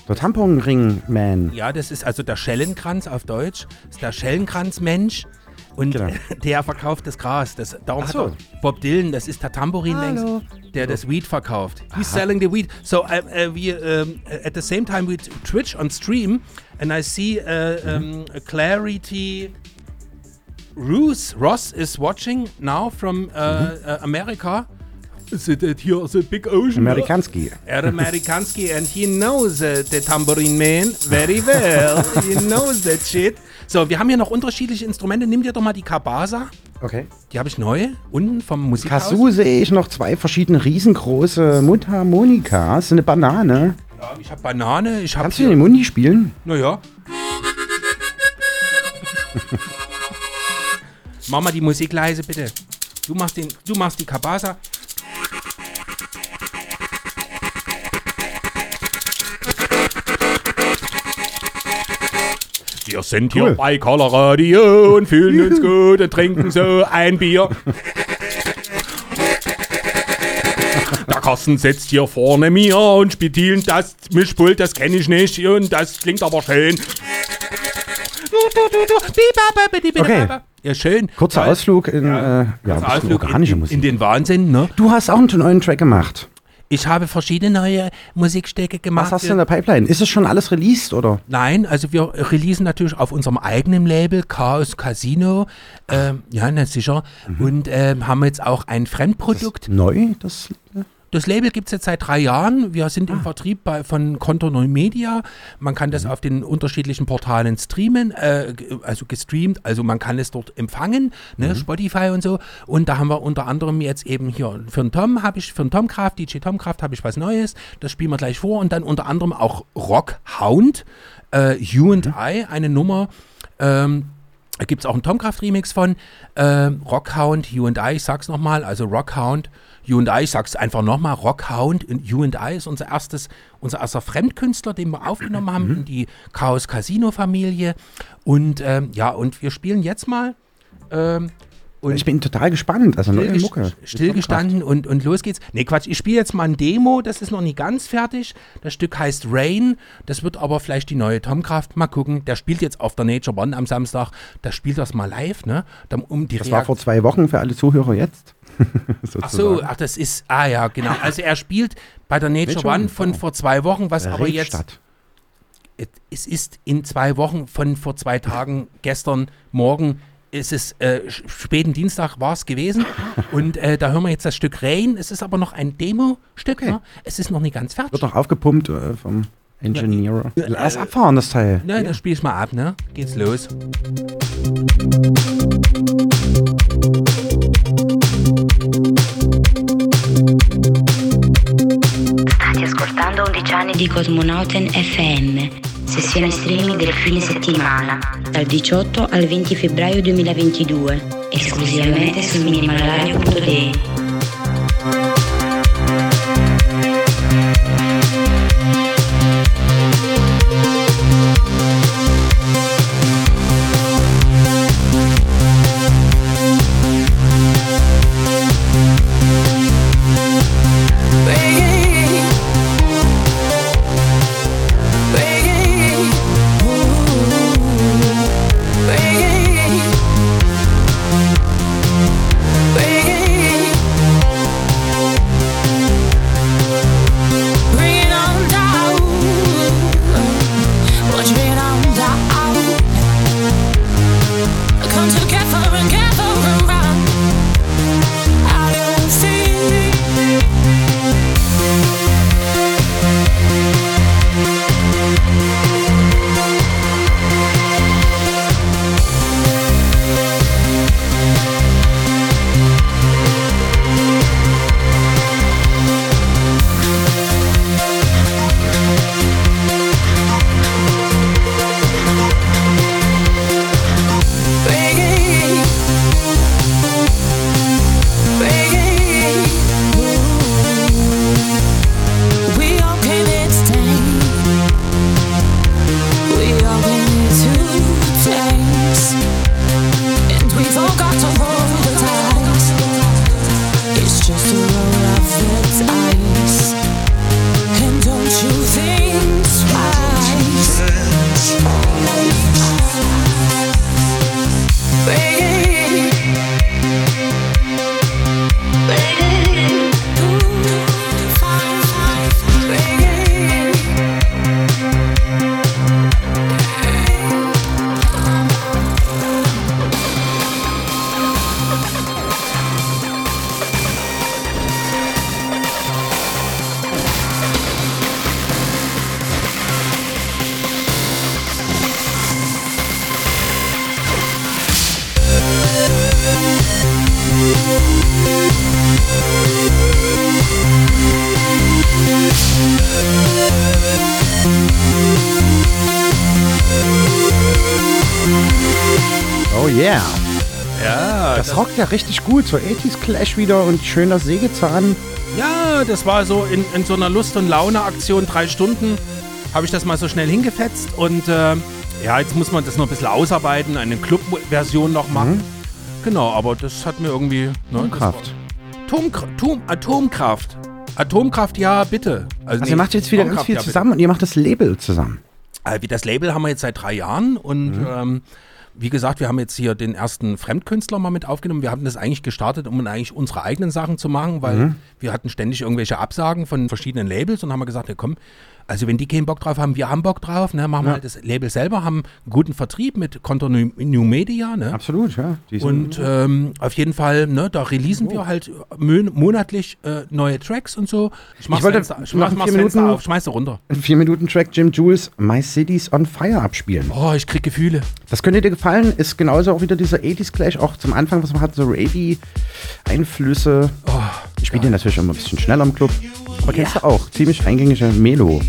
Der Tamponring-Man. Ja, das ist also der Schellenkranz auf Deutsch. Das ist der Schellenkranzmensch. Und Genau. der verkauft das Gras. Das, darum hat so. er Bob Dylan, das ist der Tambourinmensch, Hallo. der das Weed verkauft. He's selling the weed. So uh, uh, we, um, at the same time we Twitch on stream and I see uh, Mhm. um, Clarity Roos, Ross is watching now from uh, Mhm. uh, America. Is it it here the big ocean? Amerikanski. Er Amerikanski and he knows uh, the tambourine man very well. he knows that shit. So, wir haben hier noch unterschiedliche Instrumente. Nimm dir doch mal die Kabasa. Okay. Die habe ich neu, unten vom Musikhaus. Kazoo sehe ich noch zwei verschiedene riesengroße Mundharmonikas. Eine Banane. Ja, ich habe Banane, ich habe Kannst du den Mundi spielen? Naja. Mach mal die Musik leise, bitte. Du machst, den, du machst die Kabasa. Wir sind Cool. hier bei Color Radio und fühlen uns gut und trinken so ein Bier. Der Carsten sitzt hier vorne mir und spielt das Mischpult, das kenne ich nicht und das klingt aber schön. Okay. Ja, schön. Kurzer. Ausflug in ja, äh, ja, Ausflug organische in, Musik. in den Wahnsinn, ne? du hast auch einen neuen Track gemacht. Ich habe verschiedene neue Musikstücke gemacht. Was hast du in der Pipeline? Ist es schon alles released oder? Nein, also wir releasen natürlich auf unserem eigenen Label Chaos Casino. Ähm, ja, na sicher. Und ähm, haben jetzt auch ein Fremdprodukt. Neu? Das, Das Label gibt es jetzt seit drei Jahren. Wir sind im Vertrieb bei, von Contour Neu Media. Man kann das auf den unterschiedlichen Portalen streamen, äh, also gestreamt. Also man kann es dort empfangen, ne, Spotify und so. Und da haben wir unter anderem jetzt eben hier für den Tom habe ich, für den Tom Kraft, DJ Tom Kraft habe ich was Neues. Das spielen wir gleich vor. Und dann unter anderem auch Rock Hound, äh, You and I, eine Nummer. Ähm, da gibt es auch einen Tomcraft Remix von ähm, Rockhound, You and I, ich sag's nochmal, also Rockhound, You and I, ich sag's einfach nochmal, Rockhound und You and I ist unser erstes, unser erster Fremdkünstler, den wir aufgenommen haben in die Chaos Casino Familie. Und ähm, ja, und wir spielen jetzt mal ähm, und ich bin total gespannt. Also neue Mucke. stillgestanden und, und los geht's. Nee, Quatsch, ich spiele jetzt mal ein Demo, das ist noch nicht ganz fertig. Das Stück heißt Rain, das wird aber vielleicht die neue Tomkraft. Mal gucken, der spielt jetzt auf der Nature One am Samstag, da spielt das mal live, ne? Um die Das war Reak- vor zwei Wochen für alle Zuhörer jetzt. Ach so, ach, das ist, ah ja, genau. Also er spielt bei der Nature, Nature One von oh. vor zwei Wochen, was aber jetzt Rebstadt. es ist in zwei Wochen von vor zwei Tagen, gestern, morgen, ist es äh, sch- späten Dienstag war es gewesen. Und äh, da hören wir jetzt das Stück Rain. Es ist aber noch ein Demo-Stück. Okay. Ne? Es ist noch nicht ganz fertig. Wird noch aufgepumpt äh, vom Engineer. Lass abfahren, das Teil. Ne, das spiel ich mal ab, ne? Geht's los. State ascoltando 11 anni di Cosmonauten FM, sessione streaming del fine settimana, dal 18 al 20 febbraio 2022, esclusivamente su minimalradio.de. gut. So 80s Clash wieder und schöner Sägezahn. Ja, das war so in, in so einer Lust- und Laune-Aktion, drei Stunden, habe ich das mal so schnell hingefetzt und äh, ja, jetzt muss man das noch ein bisschen ausarbeiten, eine Club-Version noch machen. Genau, aber das hat mir irgendwie... Ne, das war- Kraft. Atomkra Atom Atomkraft. Atomkraft, ja, bitte. Also nee, ihr macht jetzt wieder ganz Atomkraft, viel ja, bitte. zusammen und ihr macht das Label zusammen. Äh, wie das Label haben wir jetzt seit drei Jahren und Mhm. ähm, wie gesagt, wir haben jetzt hier den ersten Fremdkünstler mal mit aufgenommen. Wir hatten das eigentlich gestartet, um eigentlich unsere eigenen Sachen zu machen, weil Mhm. wir hatten ständig irgendwelche Absagen von verschiedenen Labels und haben gesagt, ja komm, also wenn die keinen Bock drauf haben, wir haben Bock drauf, ne, machen wir Ja. halt das Label selber, haben einen guten Vertrieb mit Konto New Media, ne? Absolut, ja. Und ähm, auf jeden Fall, ne, da releasen Oh. wir halt mö- monatlich äh, neue Tracks und so. Ich mach's wollte Fenster, ich mach, mach's vier Fenster Minuten- auf, runter. einen 4-Minuten-Track Jim Jules My City's on Fire abspielen. Oh, ich krieg Gefühle. Das könnte dir gefallen, ist genauso auch wieder dieser 80s Clash, auch zum Anfang, was man hat, so Ravey-Einflüsse. Oh, ich spiele den natürlich immer ein bisschen schneller im Club. Aber kennst du auch, ziemlich eingängige Melo.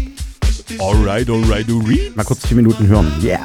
Alright, alright, alright. Mal kurz 4 Minuten hören. Yeah.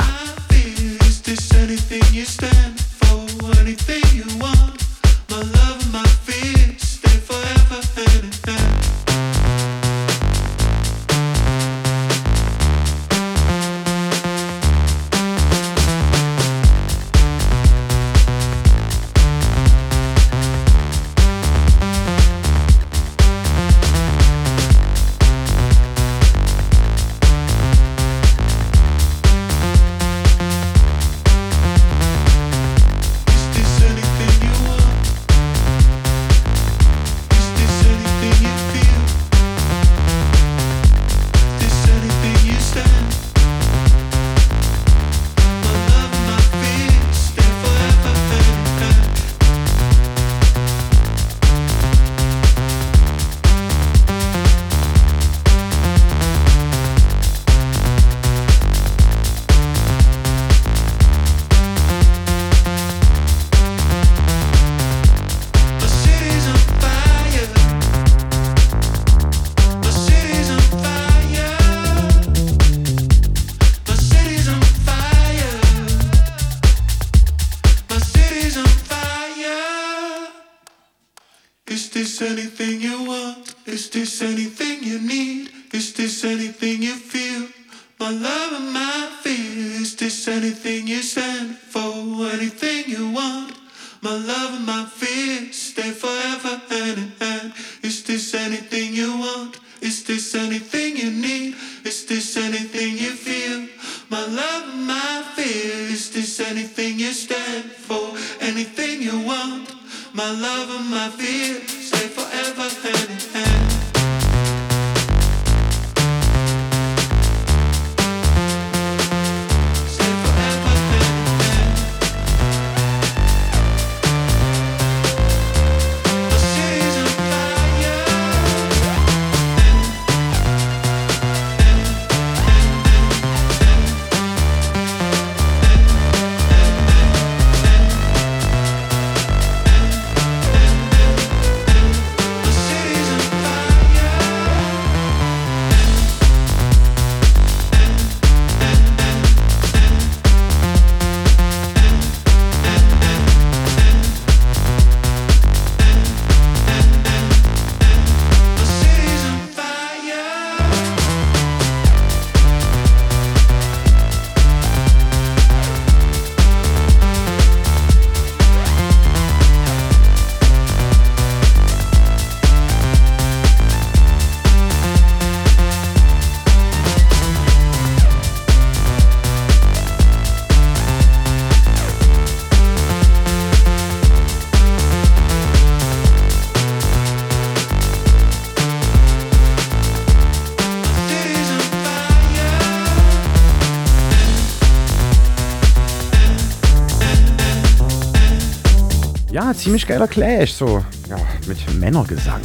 Ziemlich geiler Clash, so. Ja, mit Männergesang.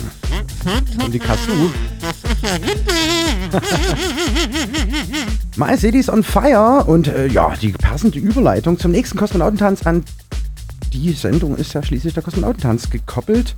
Und die Kasu. My City's on Fire und äh, ja, die passende Überleitung zum nächsten Kosmonautentanz an die Sendung ist ja schließlich der Kosmonautentanz gekoppelt.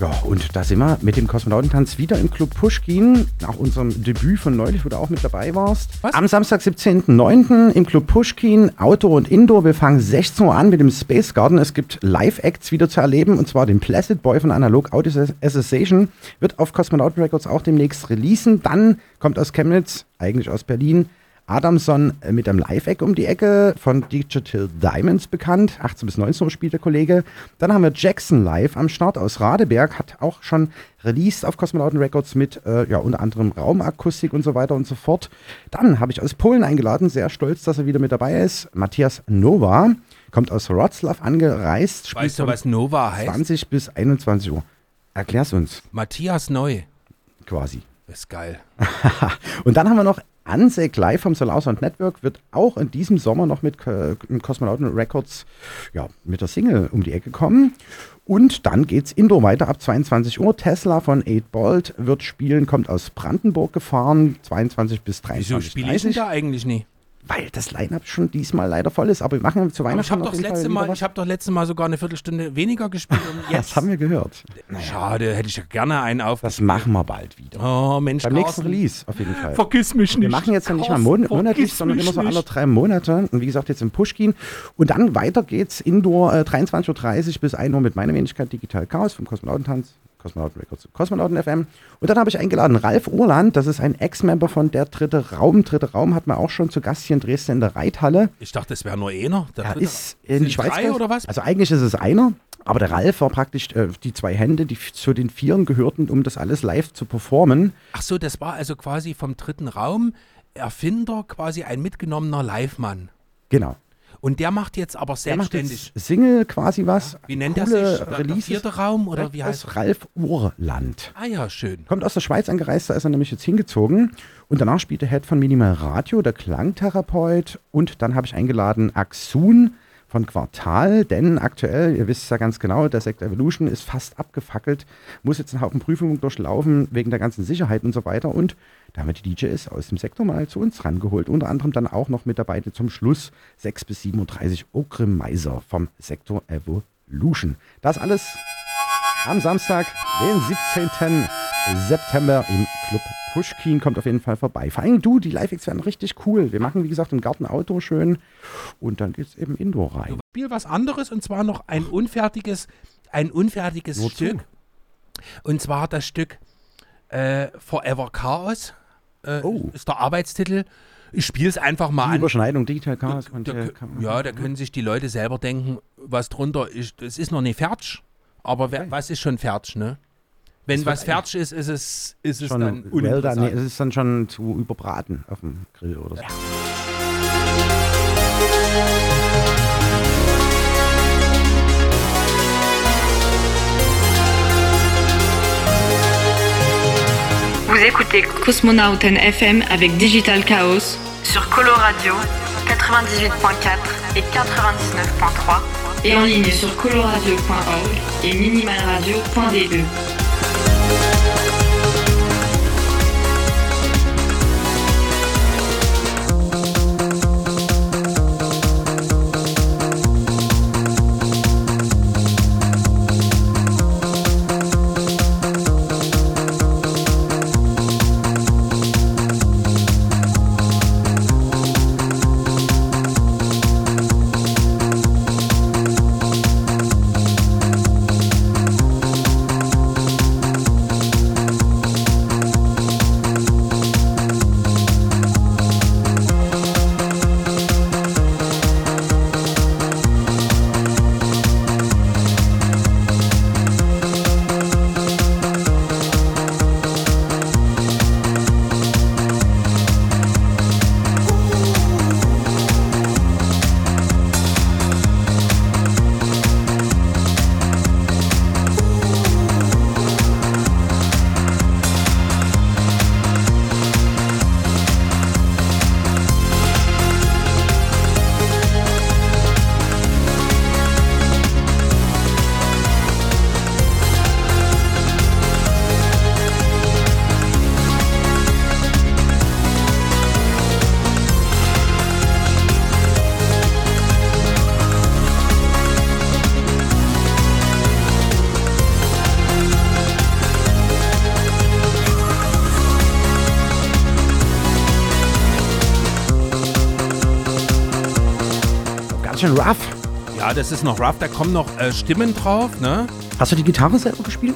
Ja, und da sind wir mit dem Kosmonautentanz wieder im Club Pushkin, nach unserem Debüt von neulich, wo du auch mit dabei warst. Was? Am Samstag, 17.09. im Club Pushkin, Outdoor und Indoor. Wir fangen 16 Uhr an mit dem Space Garden. Es gibt Live-Acts wieder zu erleben, und zwar den Placid Boy von Analog Audio Association. Wird auf Cosmonauten Records auch demnächst releasen. Dann kommt aus Chemnitz, eigentlich aus Berlin, Adamson äh, mit einem Live-Eck um die Ecke, von Digital Diamonds bekannt. 18 bis 19 Uhr spielt der Kollege. Dann haben wir Jackson live am Start aus Radeberg, hat auch schon released auf Cosmonauten Records mit äh, ja, unter anderem Raumakustik und so weiter und so fort. Dann habe ich aus Polen eingeladen, sehr stolz, dass er wieder mit dabei ist. Matthias Nova kommt aus Wroclaw angereist, spielt Weißt du, was Nova heißt? 20 bis 21 Uhr. Erklär's uns Matthias Neu. quasi. Das ist geil. Und dann haben wir noch Ansek live vom Solar Sound Network, wird auch in diesem Sommer noch mit äh, Cosmonauten Records ja, mit der Single um die Ecke kommen. Und dann geht's Indoor weiter ab 22 Uhr. Tesla von 8 Bolt wird spielen, kommt aus Brandenburg gefahren, 22 bis 23 Wieso spiele ich denn 30, da eigentlich nie? Weil das Line-Up schon diesmal leider voll ist. Aber wir machen zu Aber Weihnachten ich habe doch, letzte Mal- ich hab doch letztes Mal sogar eine Viertelstunde weniger gespielt. Und jetzt. Das haben wir gehört. Schade, hätte ich ja gerne einen auf. Das machen wir bald wieder. Oh, Mensch, Beim nächsten. Release auf jeden Fall. Vergiss mich nicht. Wir machen jetzt ja nicht mal mon monatlich, sondern immer so alle drei Monate. Und wie gesagt, jetzt im Pushkin. Und dann weiter geht's Indoor äh, 23.30 Uhr bis 1 Uhr mit meiner Wenigkeit Digital Chaos vom Kosmonautentanz. Kosmonauten Records, Kosmonauten FM. Und dann habe ich eingeladen Ralf Urland, das ist ein Ex-Member von der Dritte Raum. Dritte Raum hat man auch schon zu Gast hier in Dresden in der Reithalle. Ich dachte, das wäre nur einer. Der Er dritte- ist in die Schweiz. drei oder was? Also eigentlich ist es einer, aber der Ralf war praktisch äh, die zwei Hände, die zu den Vieren gehörten, um das alles live zu performen. Ach so, das war also quasi vom dritten Raum Erfinder, quasi ein mitgenommener Live-Mann. Genau. Und der macht jetzt aber selbstständig. jetzt Single quasi was. Wie nennt er sich? Der, vierte Raum oder wie Das heißt ist Ralf Urland. Ah ja, schön. Kommt aus der Schweiz angereist, da ist er nämlich jetzt hingezogen. Und danach spielt der Head von Minimal Radio, der Klangtherapeut. Und dann habe ich eingeladen Axun von Quartal, denn aktuell, ihr wisst ja ganz genau, der Sect Evolution ist fast abgefackelt, muss jetzt einen Haufen Prüfungen durchlaufen wegen der ganzen Sicherheit und so weiter. Und da haben wir die DJs aus dem Sektor mal zu uns rangeholt. Unter anderem dann auch noch mit dabei zum Schluss 6 bis 37 Okre Meiser vom Sektor Evolution. Das alles am Samstag, den 17. September im Club Pushkin. Kommt auf jeden Fall vorbei. Vor allem du, die Live-Acts werden richtig cool. Wir machen, wie gesagt, im Garten Outdoor schön und dann geht's eben Indoor rein. Spiel was anderes und zwar noch ein unfertiges, ein unfertiges. Stück. Und zwar das Stück äh, Forever Chaos. Äh, Oh. Ist der Arbeitstitel. Ich spiele es einfach mal Die an. Überschneidung Digital Chaos. Da, da, äh, man- ja, da können sich die Leute selber denken, was drunter ist. Es ist noch nicht fertig, aber wer, was ist schon fertig, ne? Wenn was fertig ist, ist es, ist es dann well done. Nee, uninteressant. es ist dann schon zu überbraten auf dem Grill oder so. Vous écoutez Cosmonauten FM avec Digital Chaos Sur Coloradio 98.4 et 99.3. et en ligne sur coloradio.org et minimalradio.de. schön rough. Ja, das ist noch rough, da kommen noch äh, Stimmen drauf, ne? Hast du die Gitarre selber gespielt?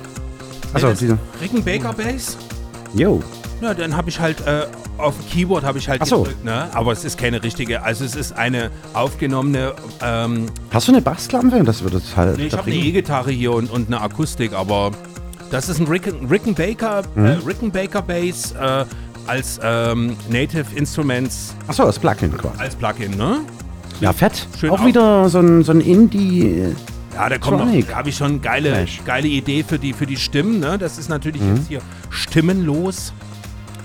Achso, diese. Rickenbacker Bass. Yo. Ja, dann habe ich halt äh, auf dem Keyboard habe ich halt Ach so. gedrückt, ne? Aber es ist keine richtige, also es ist eine aufgenommene, ähm, Hast du eine Bassklampe? Das würde es halt. nee, ich habe eine. E-Gitarre hier und, und eine Akustik, aber das ist ein Ricken, Rickenbacker, äh, Mhm. Rickenbacker Bass äh, als ähm, Native Instruments, Achso, das Plugin quasi. als Plugin, ne? Ja, fett. Schön auch auf- wieder so ein, so ein Indie. Ja, da kommt noch, Tronic. da habe ich schon geile, Flash. geile Idee für die, für die Stimmen, ne? Das ist natürlich Mhm. jetzt hier stimmenlos.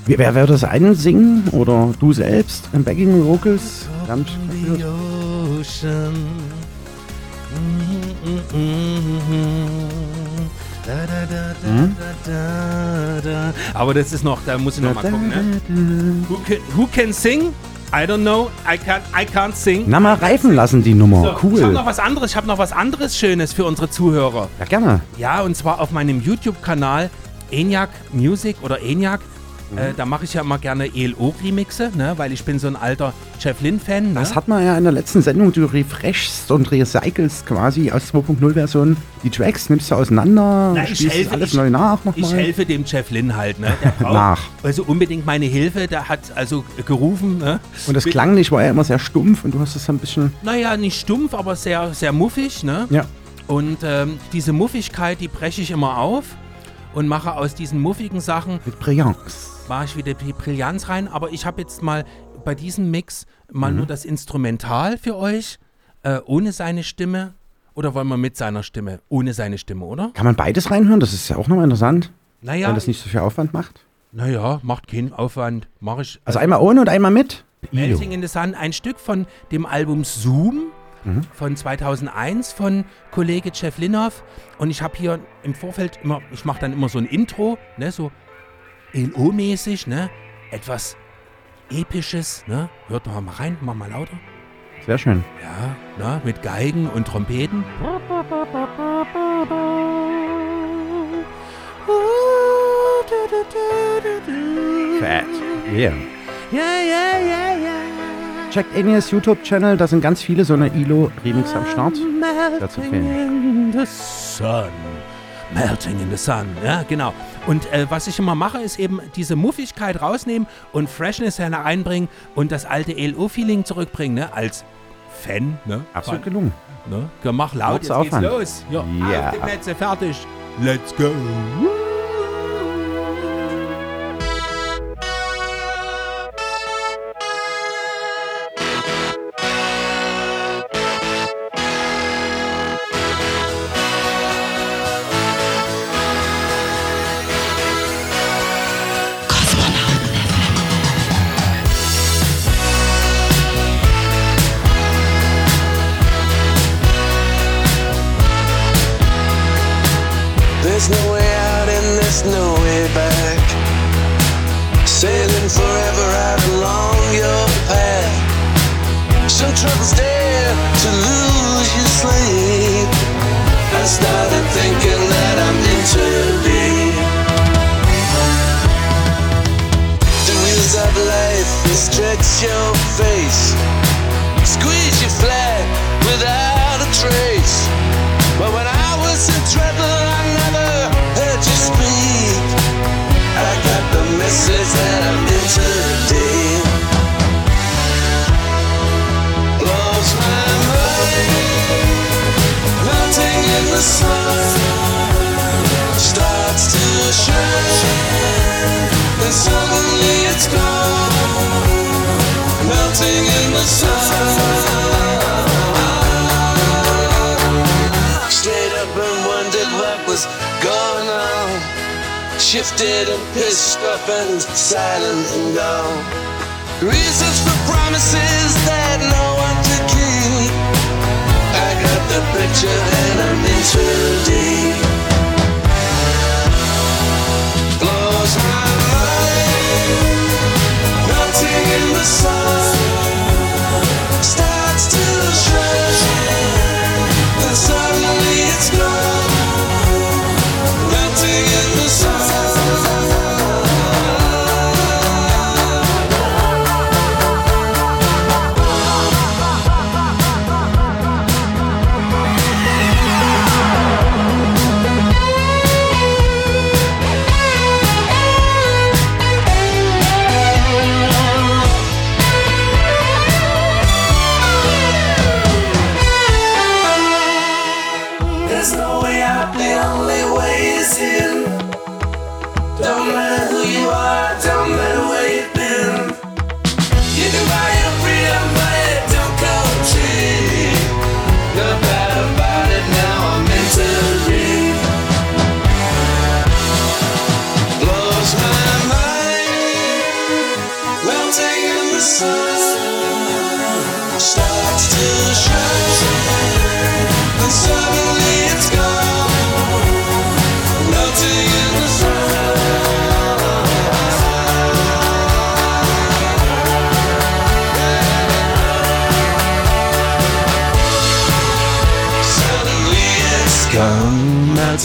Wie- Wer würde das einsingen? Oder du selbst? Im Backing Vocals? Ocean. Aber das ist noch, da muss ich noch mal gucken, ne? Who can, who can sing? I don't know. I can't, I can't sing. Na, mal reifen lassen, die Nummer. So, Ich habe cool. noch was anderes. Ich habe noch was anderes Schönes für unsere Zuhörer. Ja, gerne. Ja, und zwar auf meinem YouTube-Kanal ENIAC Music oder ENIAC. Mhm. Äh, da mache ich ja immer gerne ELO-Remixe, ne? weil ich bin so ein alter Jeff Lynne-Fan. Ne? Das hat man ja in der letzten Sendung. Du refreshst und recycelst quasi aus 2.0-Version die Tracks, nimmst du auseinander, Na, ich helfe- alles ich- neu nach Ich nochmal. helfe dem Jeff Lynne halt, ne? Der braucht Nach. Also unbedingt meine Hilfe. Der hat also gerufen, ne? Und das klang nicht, war ja immer sehr stumpf und du hast es ein bisschen. Naja, nicht stumpf, aber sehr, sehr muffig, ne? Ja. Und ähm, diese Muffigkeit, die breche ich immer auf und mache aus diesen muffigen Sachen, Mit Brillanz. Mache ich wieder die Brillanz rein. Aber ich habe jetzt mal bei diesem Mix mal Mhm. nur das Instrumental für euch, äh, ohne seine Stimme. Oder wollen wir mit seiner Stimme? Ohne seine Stimme, oder? Kann man beides reinhören? Das ist ja auch nochmal interessant, Naja, weil das nicht so viel Aufwand macht. naja, macht keinen Aufwand. Mache ich. Also einmal ohne und einmal mit. Melting in the Sun, ein Stück von dem Album Zoom Mhm. von 2001 von Kollege Jeff Linhoff. Und ich habe hier im Vorfeld immer, ich mache dann immer so ein Intro, ne, so LO-mäßig, ne, etwas Episches, ne. Hört doch mal rein, mach mal lauter. Sehr schön. Ja, ne, mit Geigen und Trompeten. Fett. Yeah. Ja, ja, ja, ja. Checkt Enias YouTube-Channel, da sind ganz viele so eine ILO-Remix am Start. Dazu fehlen. in the sun. Melting in the sun, ja, genau. Und äh, was ich immer mache, ist eben diese Muffigkeit rausnehmen und Freshness hereinbringen und das alte ELO-Feeling zurückbringen, ne, als Fan, ne? Absolut Von- gelungen. Ne? Mach laut, Kurzer jetzt geht's Aufwand. los. Ja, Ja. auf die Plätze, fertig. Let's go. No way back. Sailing forever out along your path. Some troubles dare to lose your sleep. I started thinking that I'm in too deep. The wheels of life stretch your face, squeeze you flat without a trace. But when I was in trouble, Shifted and pissed up and silent and gone. Reasons for promises that no one the picture and I'm in too deep. Blows my mind. Melting in the sun.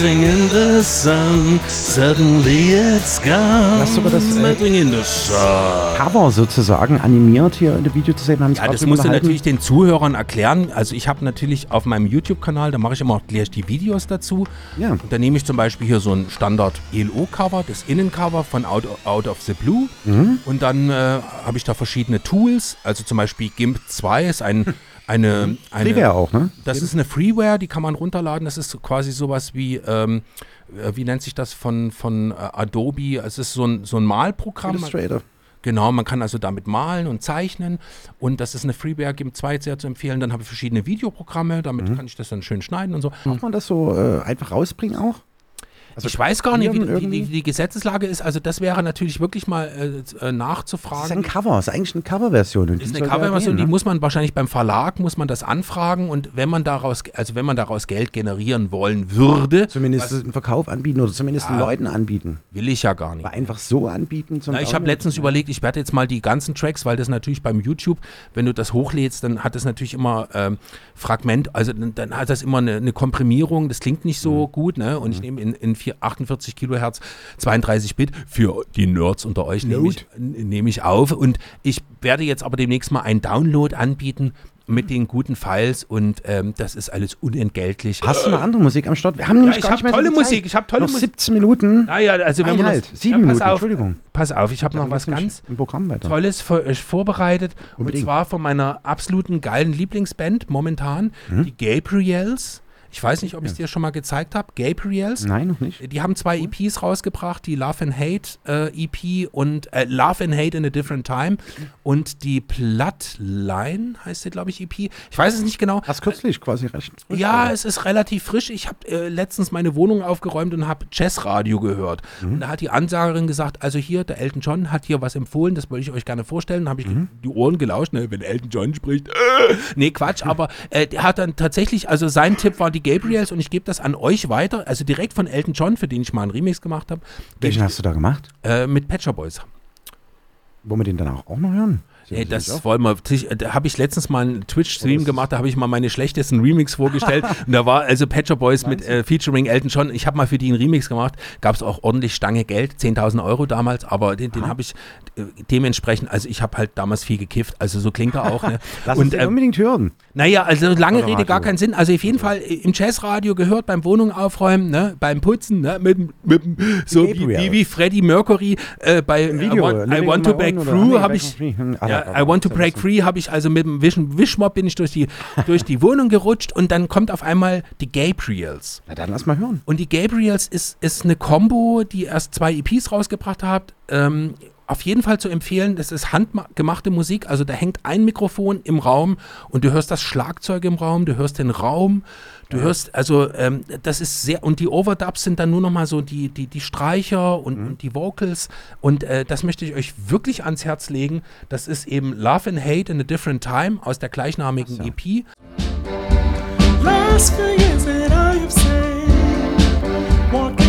Melting in the sun. Suddenly it's gone, Hast du aber das, äh, melting in the sun. Cover sozusagen animiert hier in der Video zu sehen. Ja, das musst du natürlich den Zuhörern erklären. Also ich habe natürlich auf meinem YouTube-Kanal, da mache ich immer auch gleich die Videos dazu. Ja. Und da nehme ich zum Beispiel hier so ein Standard ELO-Cover, das Innencover von Out, Out of the Blue. Mhm. Und dann äh, habe ich da verschiedene Tools. Also zum Beispiel GIMP 2 ist ein, eine, eine Freeware auch, ne? Das ist eine Freeware, die kann man runterladen. Das ist quasi sowas wie, ähm, äh, wie nennt sich das von, von äh, Adobe? Es ist so ein, so ein Malprogramm. Illustrator. Genau, man kann also damit malen und zeichnen und das ist eine Freeware GIMP 2 sehr zu empfehlen. Dann habe ich verschiedene Videoprogramme, damit Mhm. kann ich das dann schön schneiden und so. Darf man das so äh, einfach rausbringen auch? Also ich weiß gar nicht, wie, wie, wie die Gesetzeslage ist. Also das wäre natürlich wirklich mal äh, äh, Das ist ein nachzufragen. Cover, das ist eigentlich eine Coverversion. ist eine ja Coverversion, die ne? muss man wahrscheinlich beim Verlag muss man das anfragen und wenn man daraus, also wenn man daraus Geld generieren wollen würde, Zumindest einen Verkauf anbieten oder zumindest den Ja. Leuten anbieten. will ich ja gar nicht. Aber einfach so anbieten zum Na, ich habe letztens überlegt, ich werde jetzt mal die ganzen Tracks, weil das natürlich beim YouTube, wenn du das hochlädst, dann hat das natürlich immer ähm, Fragment, also dann, dann hat das immer eine, eine Komprimierung, das klingt nicht so gut, ne? Und ich nehme in, in vier, 48 Kilohertz 32 Bit für die Nerds unter euch nehme ich, n- nehme ich auf und ich werde jetzt aber demnächst mal einen Download anbieten mit den guten Files und ähm, das ist alles unentgeltlich. Hast du eine andere Musik am Start? Wir haben nämlich ich gar hab nicht mehr so tolle viel Musik, ich hab tolle Noch Musik. 17 Minuten. Naja, also wenn man halt. das, Sieben ja, Minuten, auf, Entschuldigung. Pass auf, ich habe noch was ganz. Tolles für euch vorbereitet. Unbedingt. Und zwar von meiner absoluten geilen Lieblingsband momentan, Mhm. die Gabriels. Ich weiß nicht, ob ich es dir schon mal gezeigt habe. Gabriels. Nein, noch nicht. Die haben zwei EPs rausgebracht, die Love and Hate äh, EP und äh, Love and Hate in a Different Time und die Bloodline heißt sie, glaube ich, EP. Ich weiß es nicht genau. Erst kürzlich quasi recht. frisch, Ja, oder? es ist relativ frisch. Ich habe äh, letztens meine Wohnung aufgeräumt und habe Jazzradio gehört. Mhm. Und da hat die Ansagerin gesagt, also hier, der Elton John hat hier was empfohlen, das wollte ich euch gerne vorstellen. Habe ich Mhm. die Ohren gelauscht, ne, wenn Elton John spricht. Äh, nee, Quatsch, aber äh, der hat dann tatsächlich, also sein Tipp war die Gabriels und ich gebe das an euch weiter, also direkt von Elton John, für den ich mal einen Remix gemacht habe, Welchen hast du da gemacht? äh, mit Patcher Boys. Wollen wir den dann auch, auch noch hören? Sie- das wollen wir. Da habe ich letztens mal einen Twitch-Stream das- gemacht, da habe ich mal meine schlechtesten Remix vorgestellt. und da war also Patcher Boys mit äh, featuring Elton John. Ich habe mal für die einen Remix gemacht. Gab es auch ordentlich Stange Geld, 10.000 Euro damals, aber den, den habe ich äh, dementsprechend, also ich habe halt damals viel gekifft, also so klingt er auch. Ne? Lass uns und den ähm, unbedingt hören. naja, also lange Rede, gar keinen Sinn. Also auf jeden Fall äh, im Jazzradio gehört, beim Wohnung aufräumen, ne, beim Putzen, ne, mit, mit, so wie, wie, wie Freddie Mercury äh, bei Im I Video, Want, I want to oder Through habe Back ich. Hm, ah, ja, I Want to Break Free habe ich also mit dem Wisch, Wischmopp bin ich durch die, durch die Wohnung gerutscht und dann kommt auf einmal die Gabriels. Na dann lass mal hören. Und die Gabriels ist, ist eine Combo, die erst zwei EPs rausgebracht hat. Ähm, auf jeden Fall zu empfehlen, das ist handgemachte Musik, also da hängt ein Mikrofon im Raum und du hörst das Schlagzeug im Raum, du hörst den Raum, du hörst, also ähm, das ist sehr, und die Overdubs sind dann nur noch mal so die, die, die Streicher und, und die Vocals und äh, das möchte ich euch wirklich ans Herz legen. Das ist eben Love and Hate in a Different Time aus der gleichnamigen E EP. Last few years that I have seen,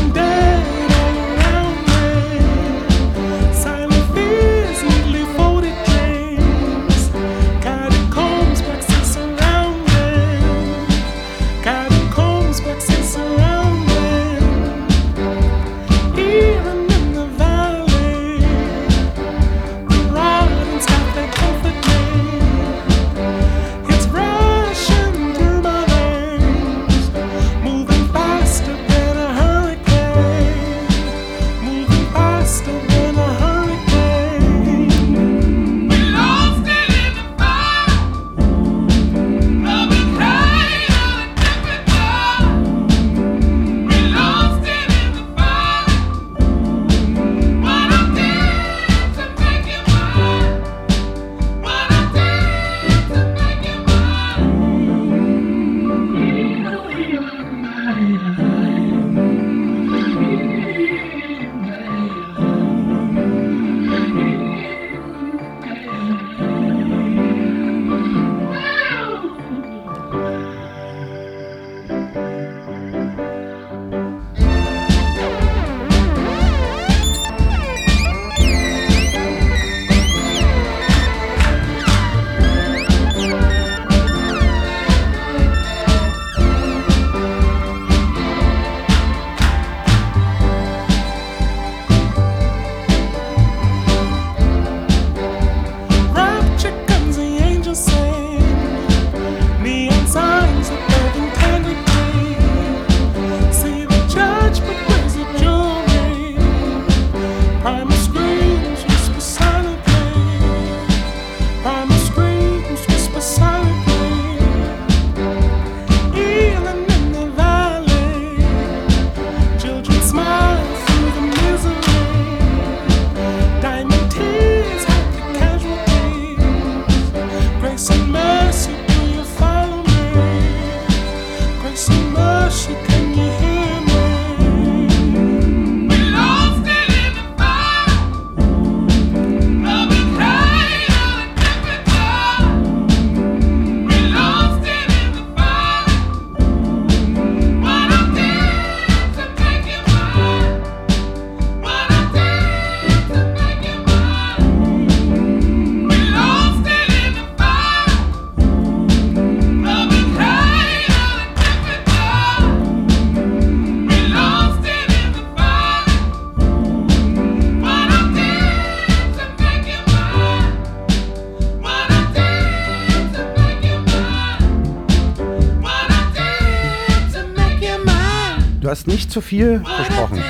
zu viel versprochen.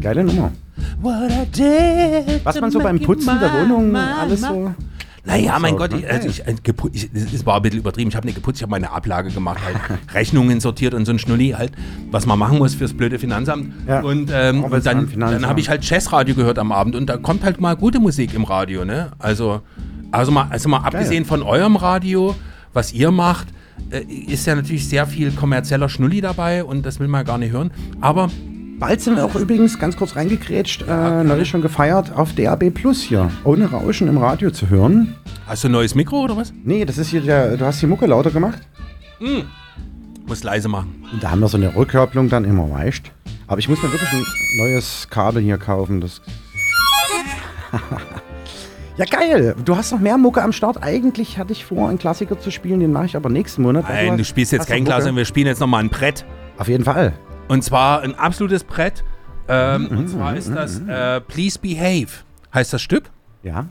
Geile Nummer. Was man so beim Putzen der Wohnung alles so. Naja, mein So, Gott, ich, also ich, äh, ich, es war ein bisschen übertrieben. Ich habe nicht geputzt, ich habe meine Ablage gemacht, halt Rechnungen sortiert und so ein Schnulli halt, was man machen muss fürs blöde Finanzamt. Ja, Und, ähm, und dann, Finanzamt. dann habe ich halt Jazzradio gehört am Abend und da kommt halt mal gute Musik im Radio, ne? Also, also mal, also mal abgesehen von eurem Radio, was ihr macht, äh, ist ja natürlich sehr viel kommerzieller Schnulli dabei und das will man gar nicht hören. Aber Bald sind wir auch übrigens ganz kurz reingekrätscht, äh, neulich schon gefeiert, auf DAB Plus hier. Ohne Rauschen im Radio zu hören. hast du ein neues Mikro oder was? Nee, das ist hier der, du hast die Mucke lauter gemacht. Muss leise machen. Und da haben wir so eine Rückkopplung dann immer weicht. Aber ich muss mir wirklich ein neues Kabel hier kaufen. Das ja, geil. Du hast noch mehr Mucke am Start. Eigentlich hatte ich vor, einen Klassiker zu spielen. Den mache ich aber nächsten Monat. Nein, du hast- spielst jetzt hast kein noch Glas, Mucke? sondern wir spielen jetzt nochmal ein Brett. Auf jeden Fall. Und zwar ein absolutes Brett. Ähm, Mhm, und zwar ist das äh, Please Behave, heißt das Stück. Ja.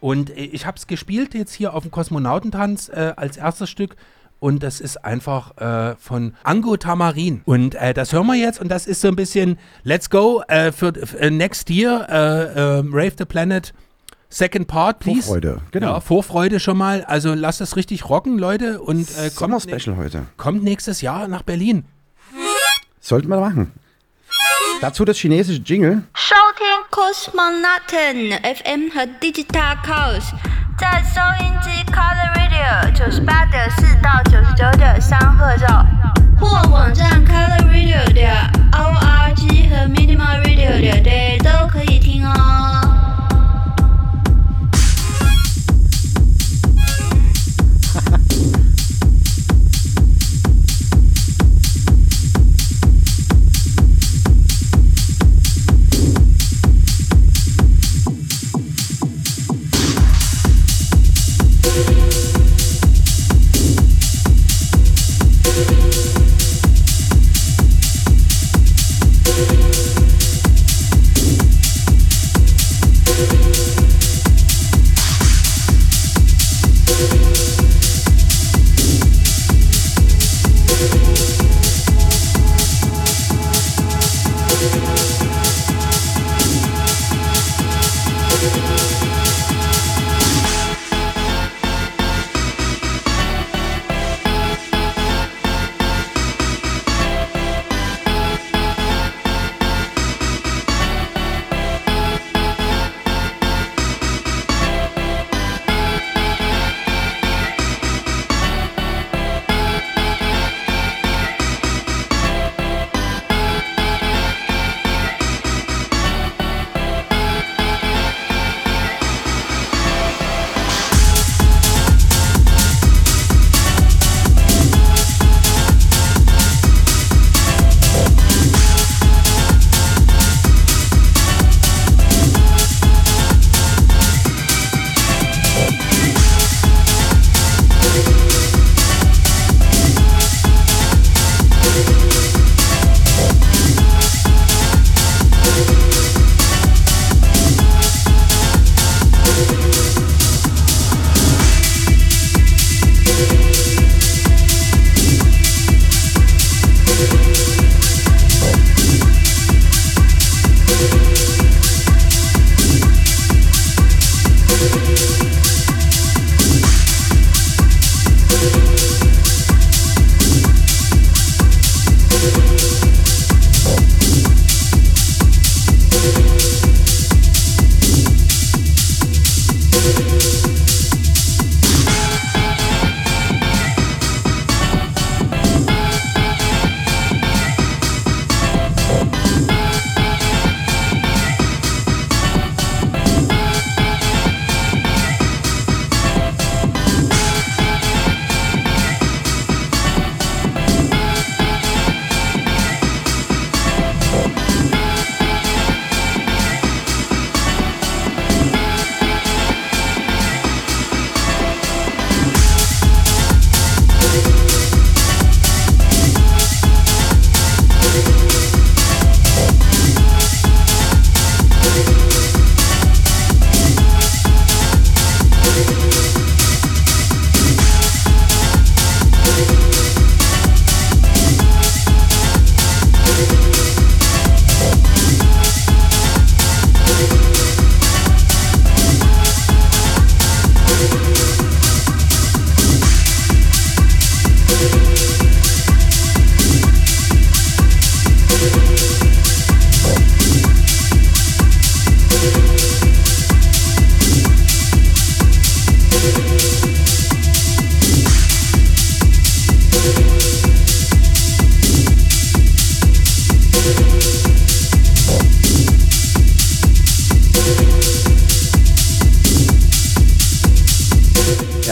Und ich habe es gespielt jetzt hier auf dem Kosmonautentanz äh, als erstes Stück. Und das ist einfach äh, von Ango Tamarin. Und äh, das hören wir jetzt. Und das ist so ein bisschen Let's Go äh, für, äh, Next Year, äh, Rave the Planet. Second Part, please. Vorfreude, genau. Ja, Vorfreude schon mal. Also lasst es richtig rocken, Leute. Und äh, kommt, Sommer-Special heute. kommt nächstes Jahr nach Berlin. Sollten wir machen. Dazu das chinesische Jingle. 收听 Cosmonauten FM 和 Digital Chaos，在收音机 Color Radio 九十八点四到九十九点三赫兆，或网站 Color Radio 点 org 和 Minimal Radio 点 day 都可以听哦。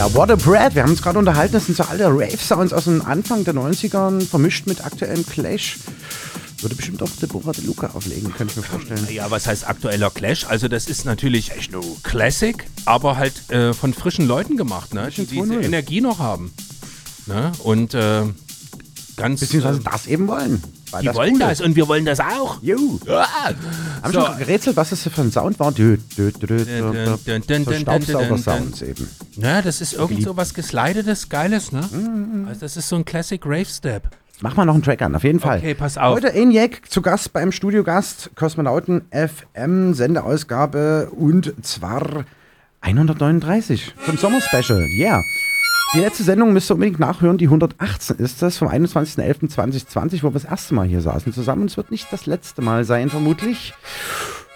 Ja, What a Bread. Wir haben uns gerade unterhalten. Das sind so alte Rave-Sounds aus dem Anfang der 90ern, vermischt mit aktuellem Clash. Würde bestimmt auch Deborah De Luca auflegen, könnte ich mir vorstellen. Ja, was heißt aktueller Clash? Also das ist natürlich Classic, aber halt äh, von frischen Leuten gemacht, ne? die diese 2.0. Energie noch haben. Ne? Und äh, ganz... Beziehungsweise äh, das eben wollen. Weil die wollen Coole das und wir wollen das auch. Juhu. Ja. Haben So. schon gerätselt, was das für ein Sound war? Dö, dö, dö, So Staubsauger-Sounds eben. Ne, das ist irgend so was Geslidetes, Geiles, ne? Mhm. Also das ist so ein Classic Rave Step. Mach mal noch einen Track an, auf jeden Fall. Okay, pass auf. Heute ENIAC zu Gast beim Studiogast Kosmonauten FM Sendeausgabe und zwar 139 vom Sommerspecial. Yeah. Die letzte Sendung müsst ihr unbedingt nachhören. Die 118 ist das vom 21.11.2020, wo wir das erste Mal hier saßen zusammen. Es wird nicht das letzte Mal sein, vermutlich.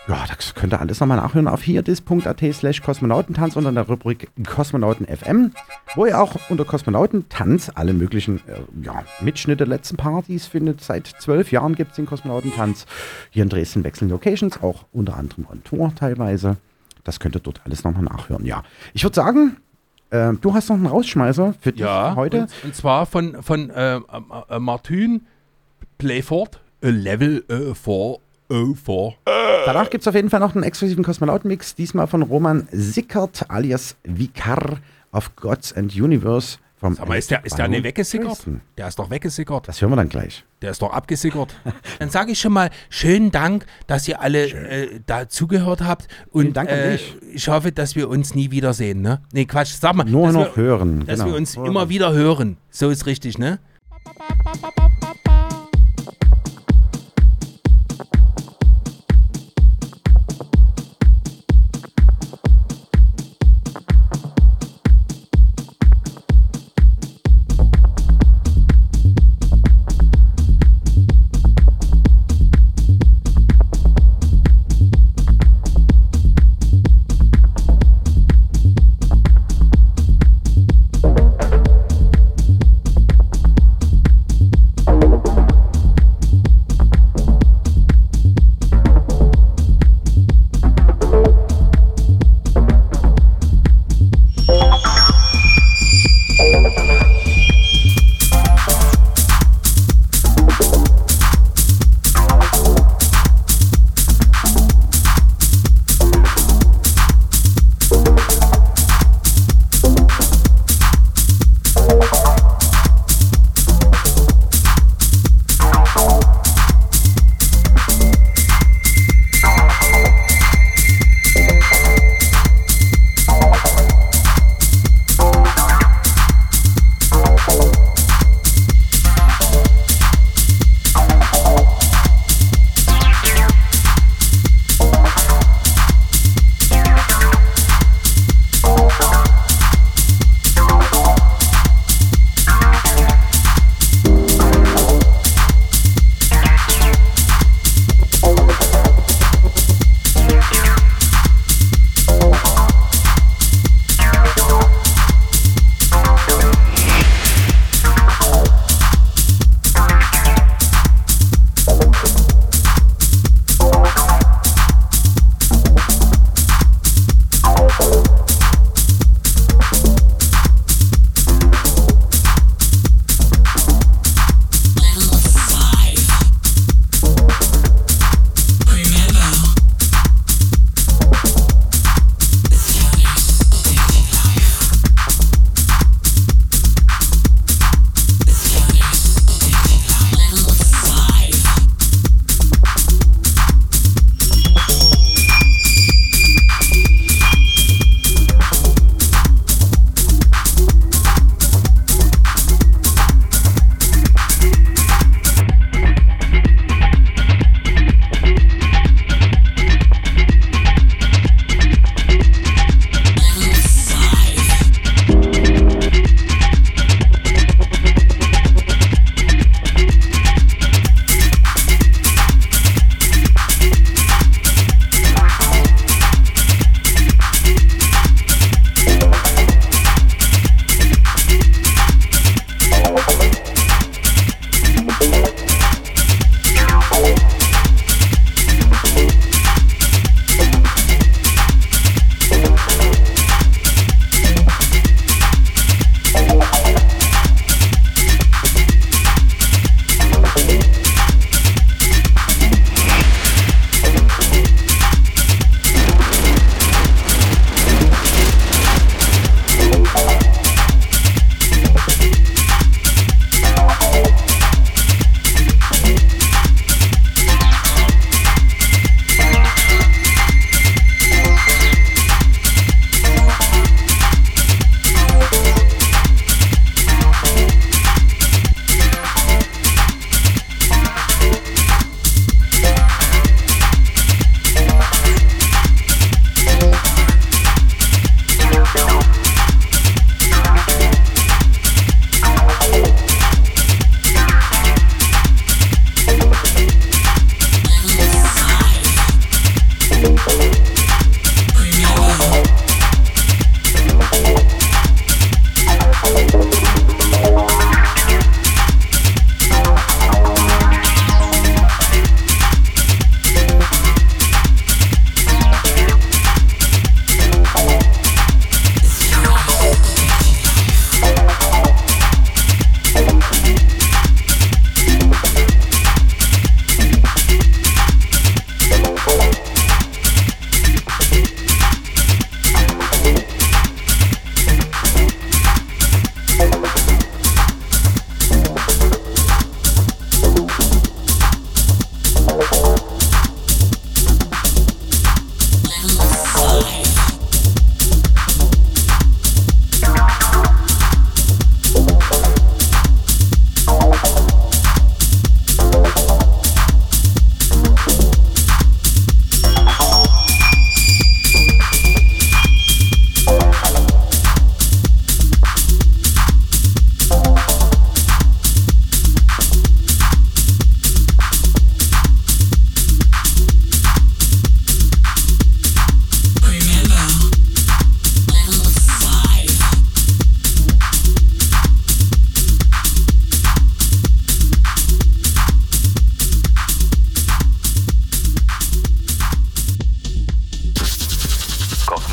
Ja, das könnt ihr alles nochmal nachhören auf hierdis.at slash Kosmonautentanz unter der Rubrik Kosmonauten FM, wo ihr auch unter Kosmonautentanz alle möglichen äh, ja, Mitschnitte der letzten Partys findet. Seit zwölf Jahren gibt es den Kosmonautentanz. Hier in Dresden wechseln Locations, auch unter anderem on Tour teilweise. Das könnt ihr dort alles nochmal nachhören. Ja, ich würde sagen, äh, du hast noch einen Rausschmeißer für dich Ja, heute. Und, und zwar von, von äh, äh, äh, Martin Playford, äh, Level äh, 404. Danach gibt es auf jeden Fall noch einen exklusiven Kosmonauten-Mix, diesmal von Roman Sickert alias Vicar of Gods and Universe. Vom Sag mal, ist der, ist der nicht weggesickert? Der ist doch weggesickert. Das hören wir dann gleich. Der ist doch abgesickert. Dann sage ich schon mal schönen Dank, dass ihr alle äh, da zugehört habt. Und Dank an äh, dich. ich hoffe, dass wir uns nie wiedersehen. Ne? Nee, Quatsch, sag mal. Nur dass noch wir, hören. Dass genau. wir uns immer wieder hören. So ist richtig, ne?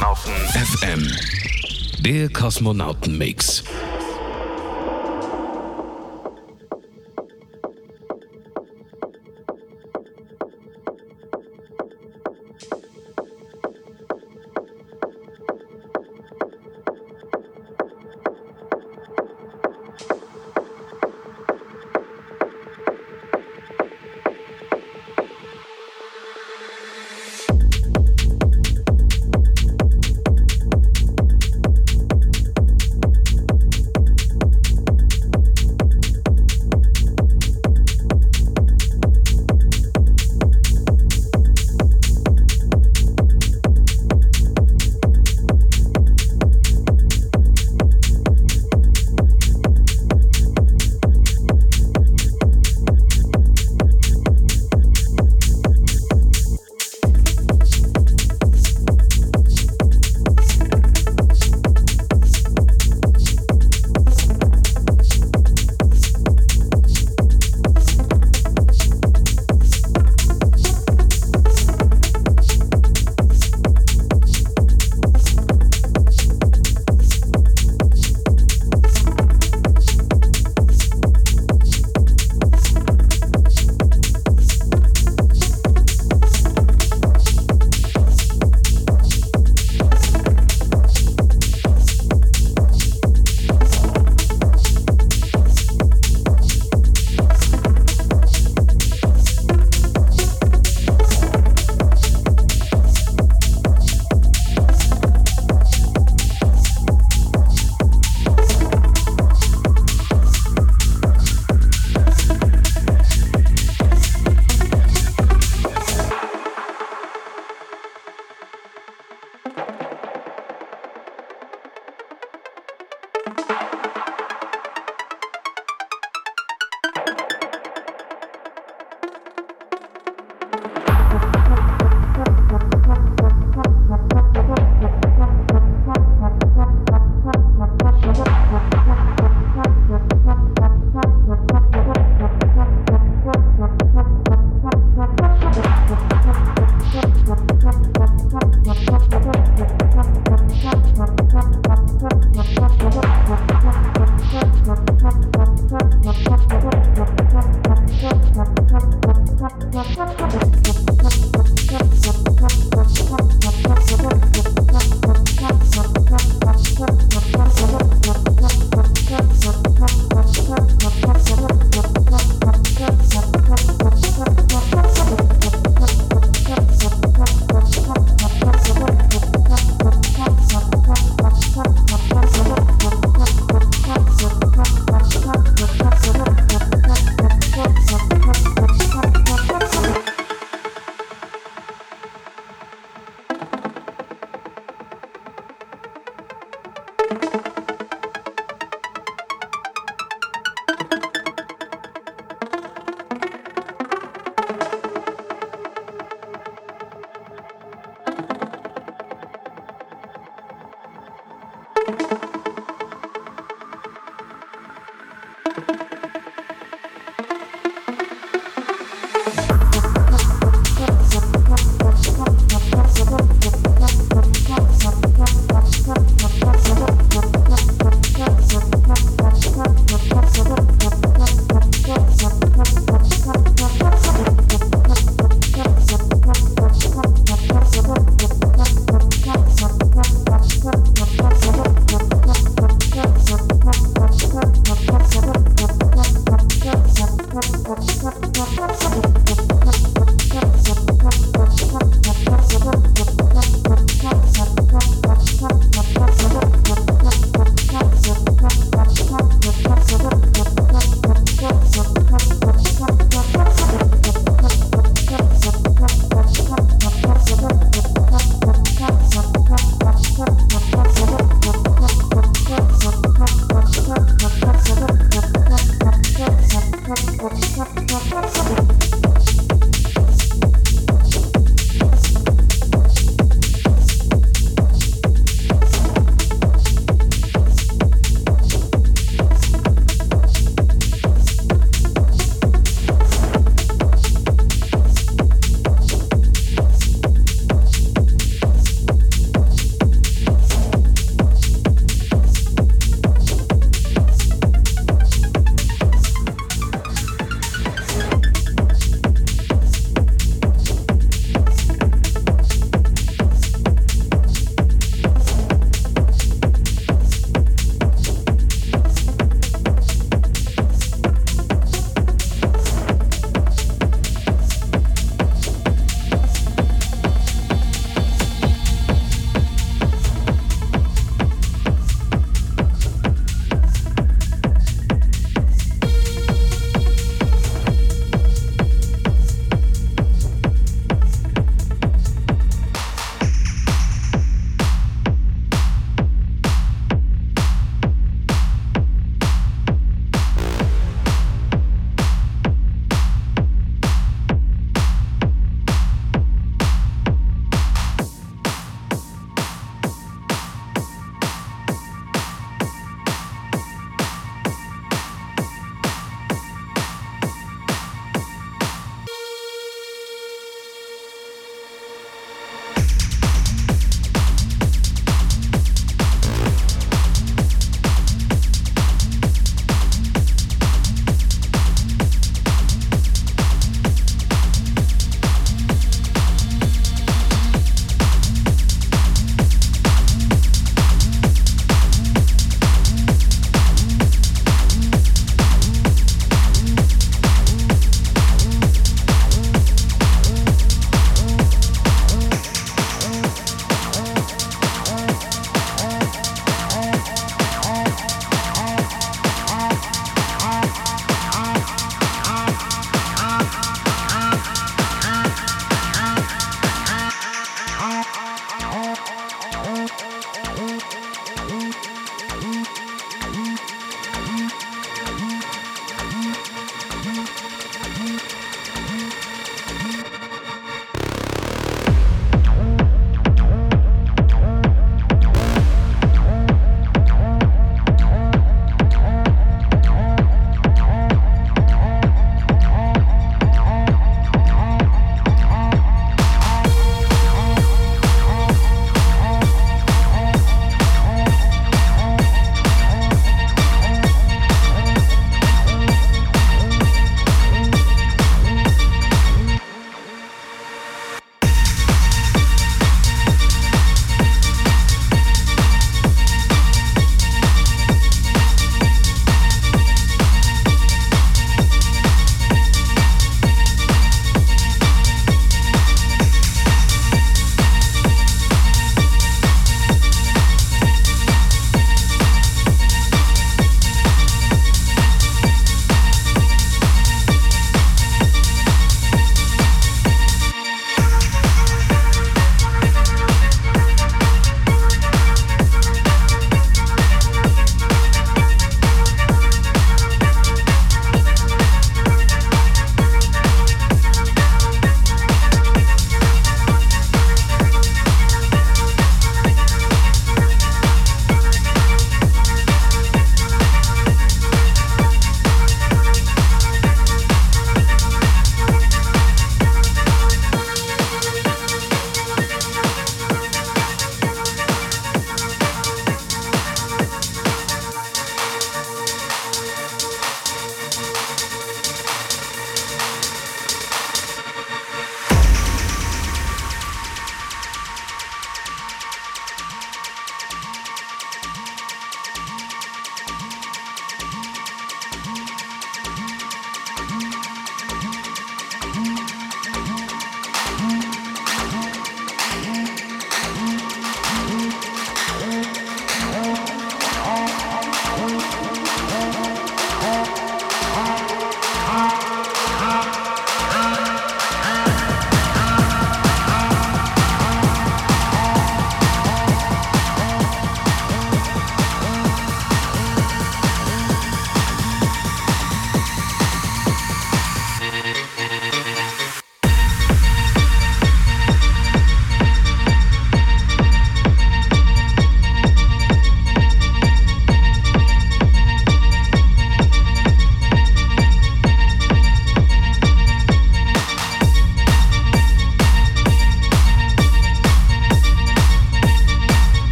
Kosmonauten FM. Der Kosmonautenmix.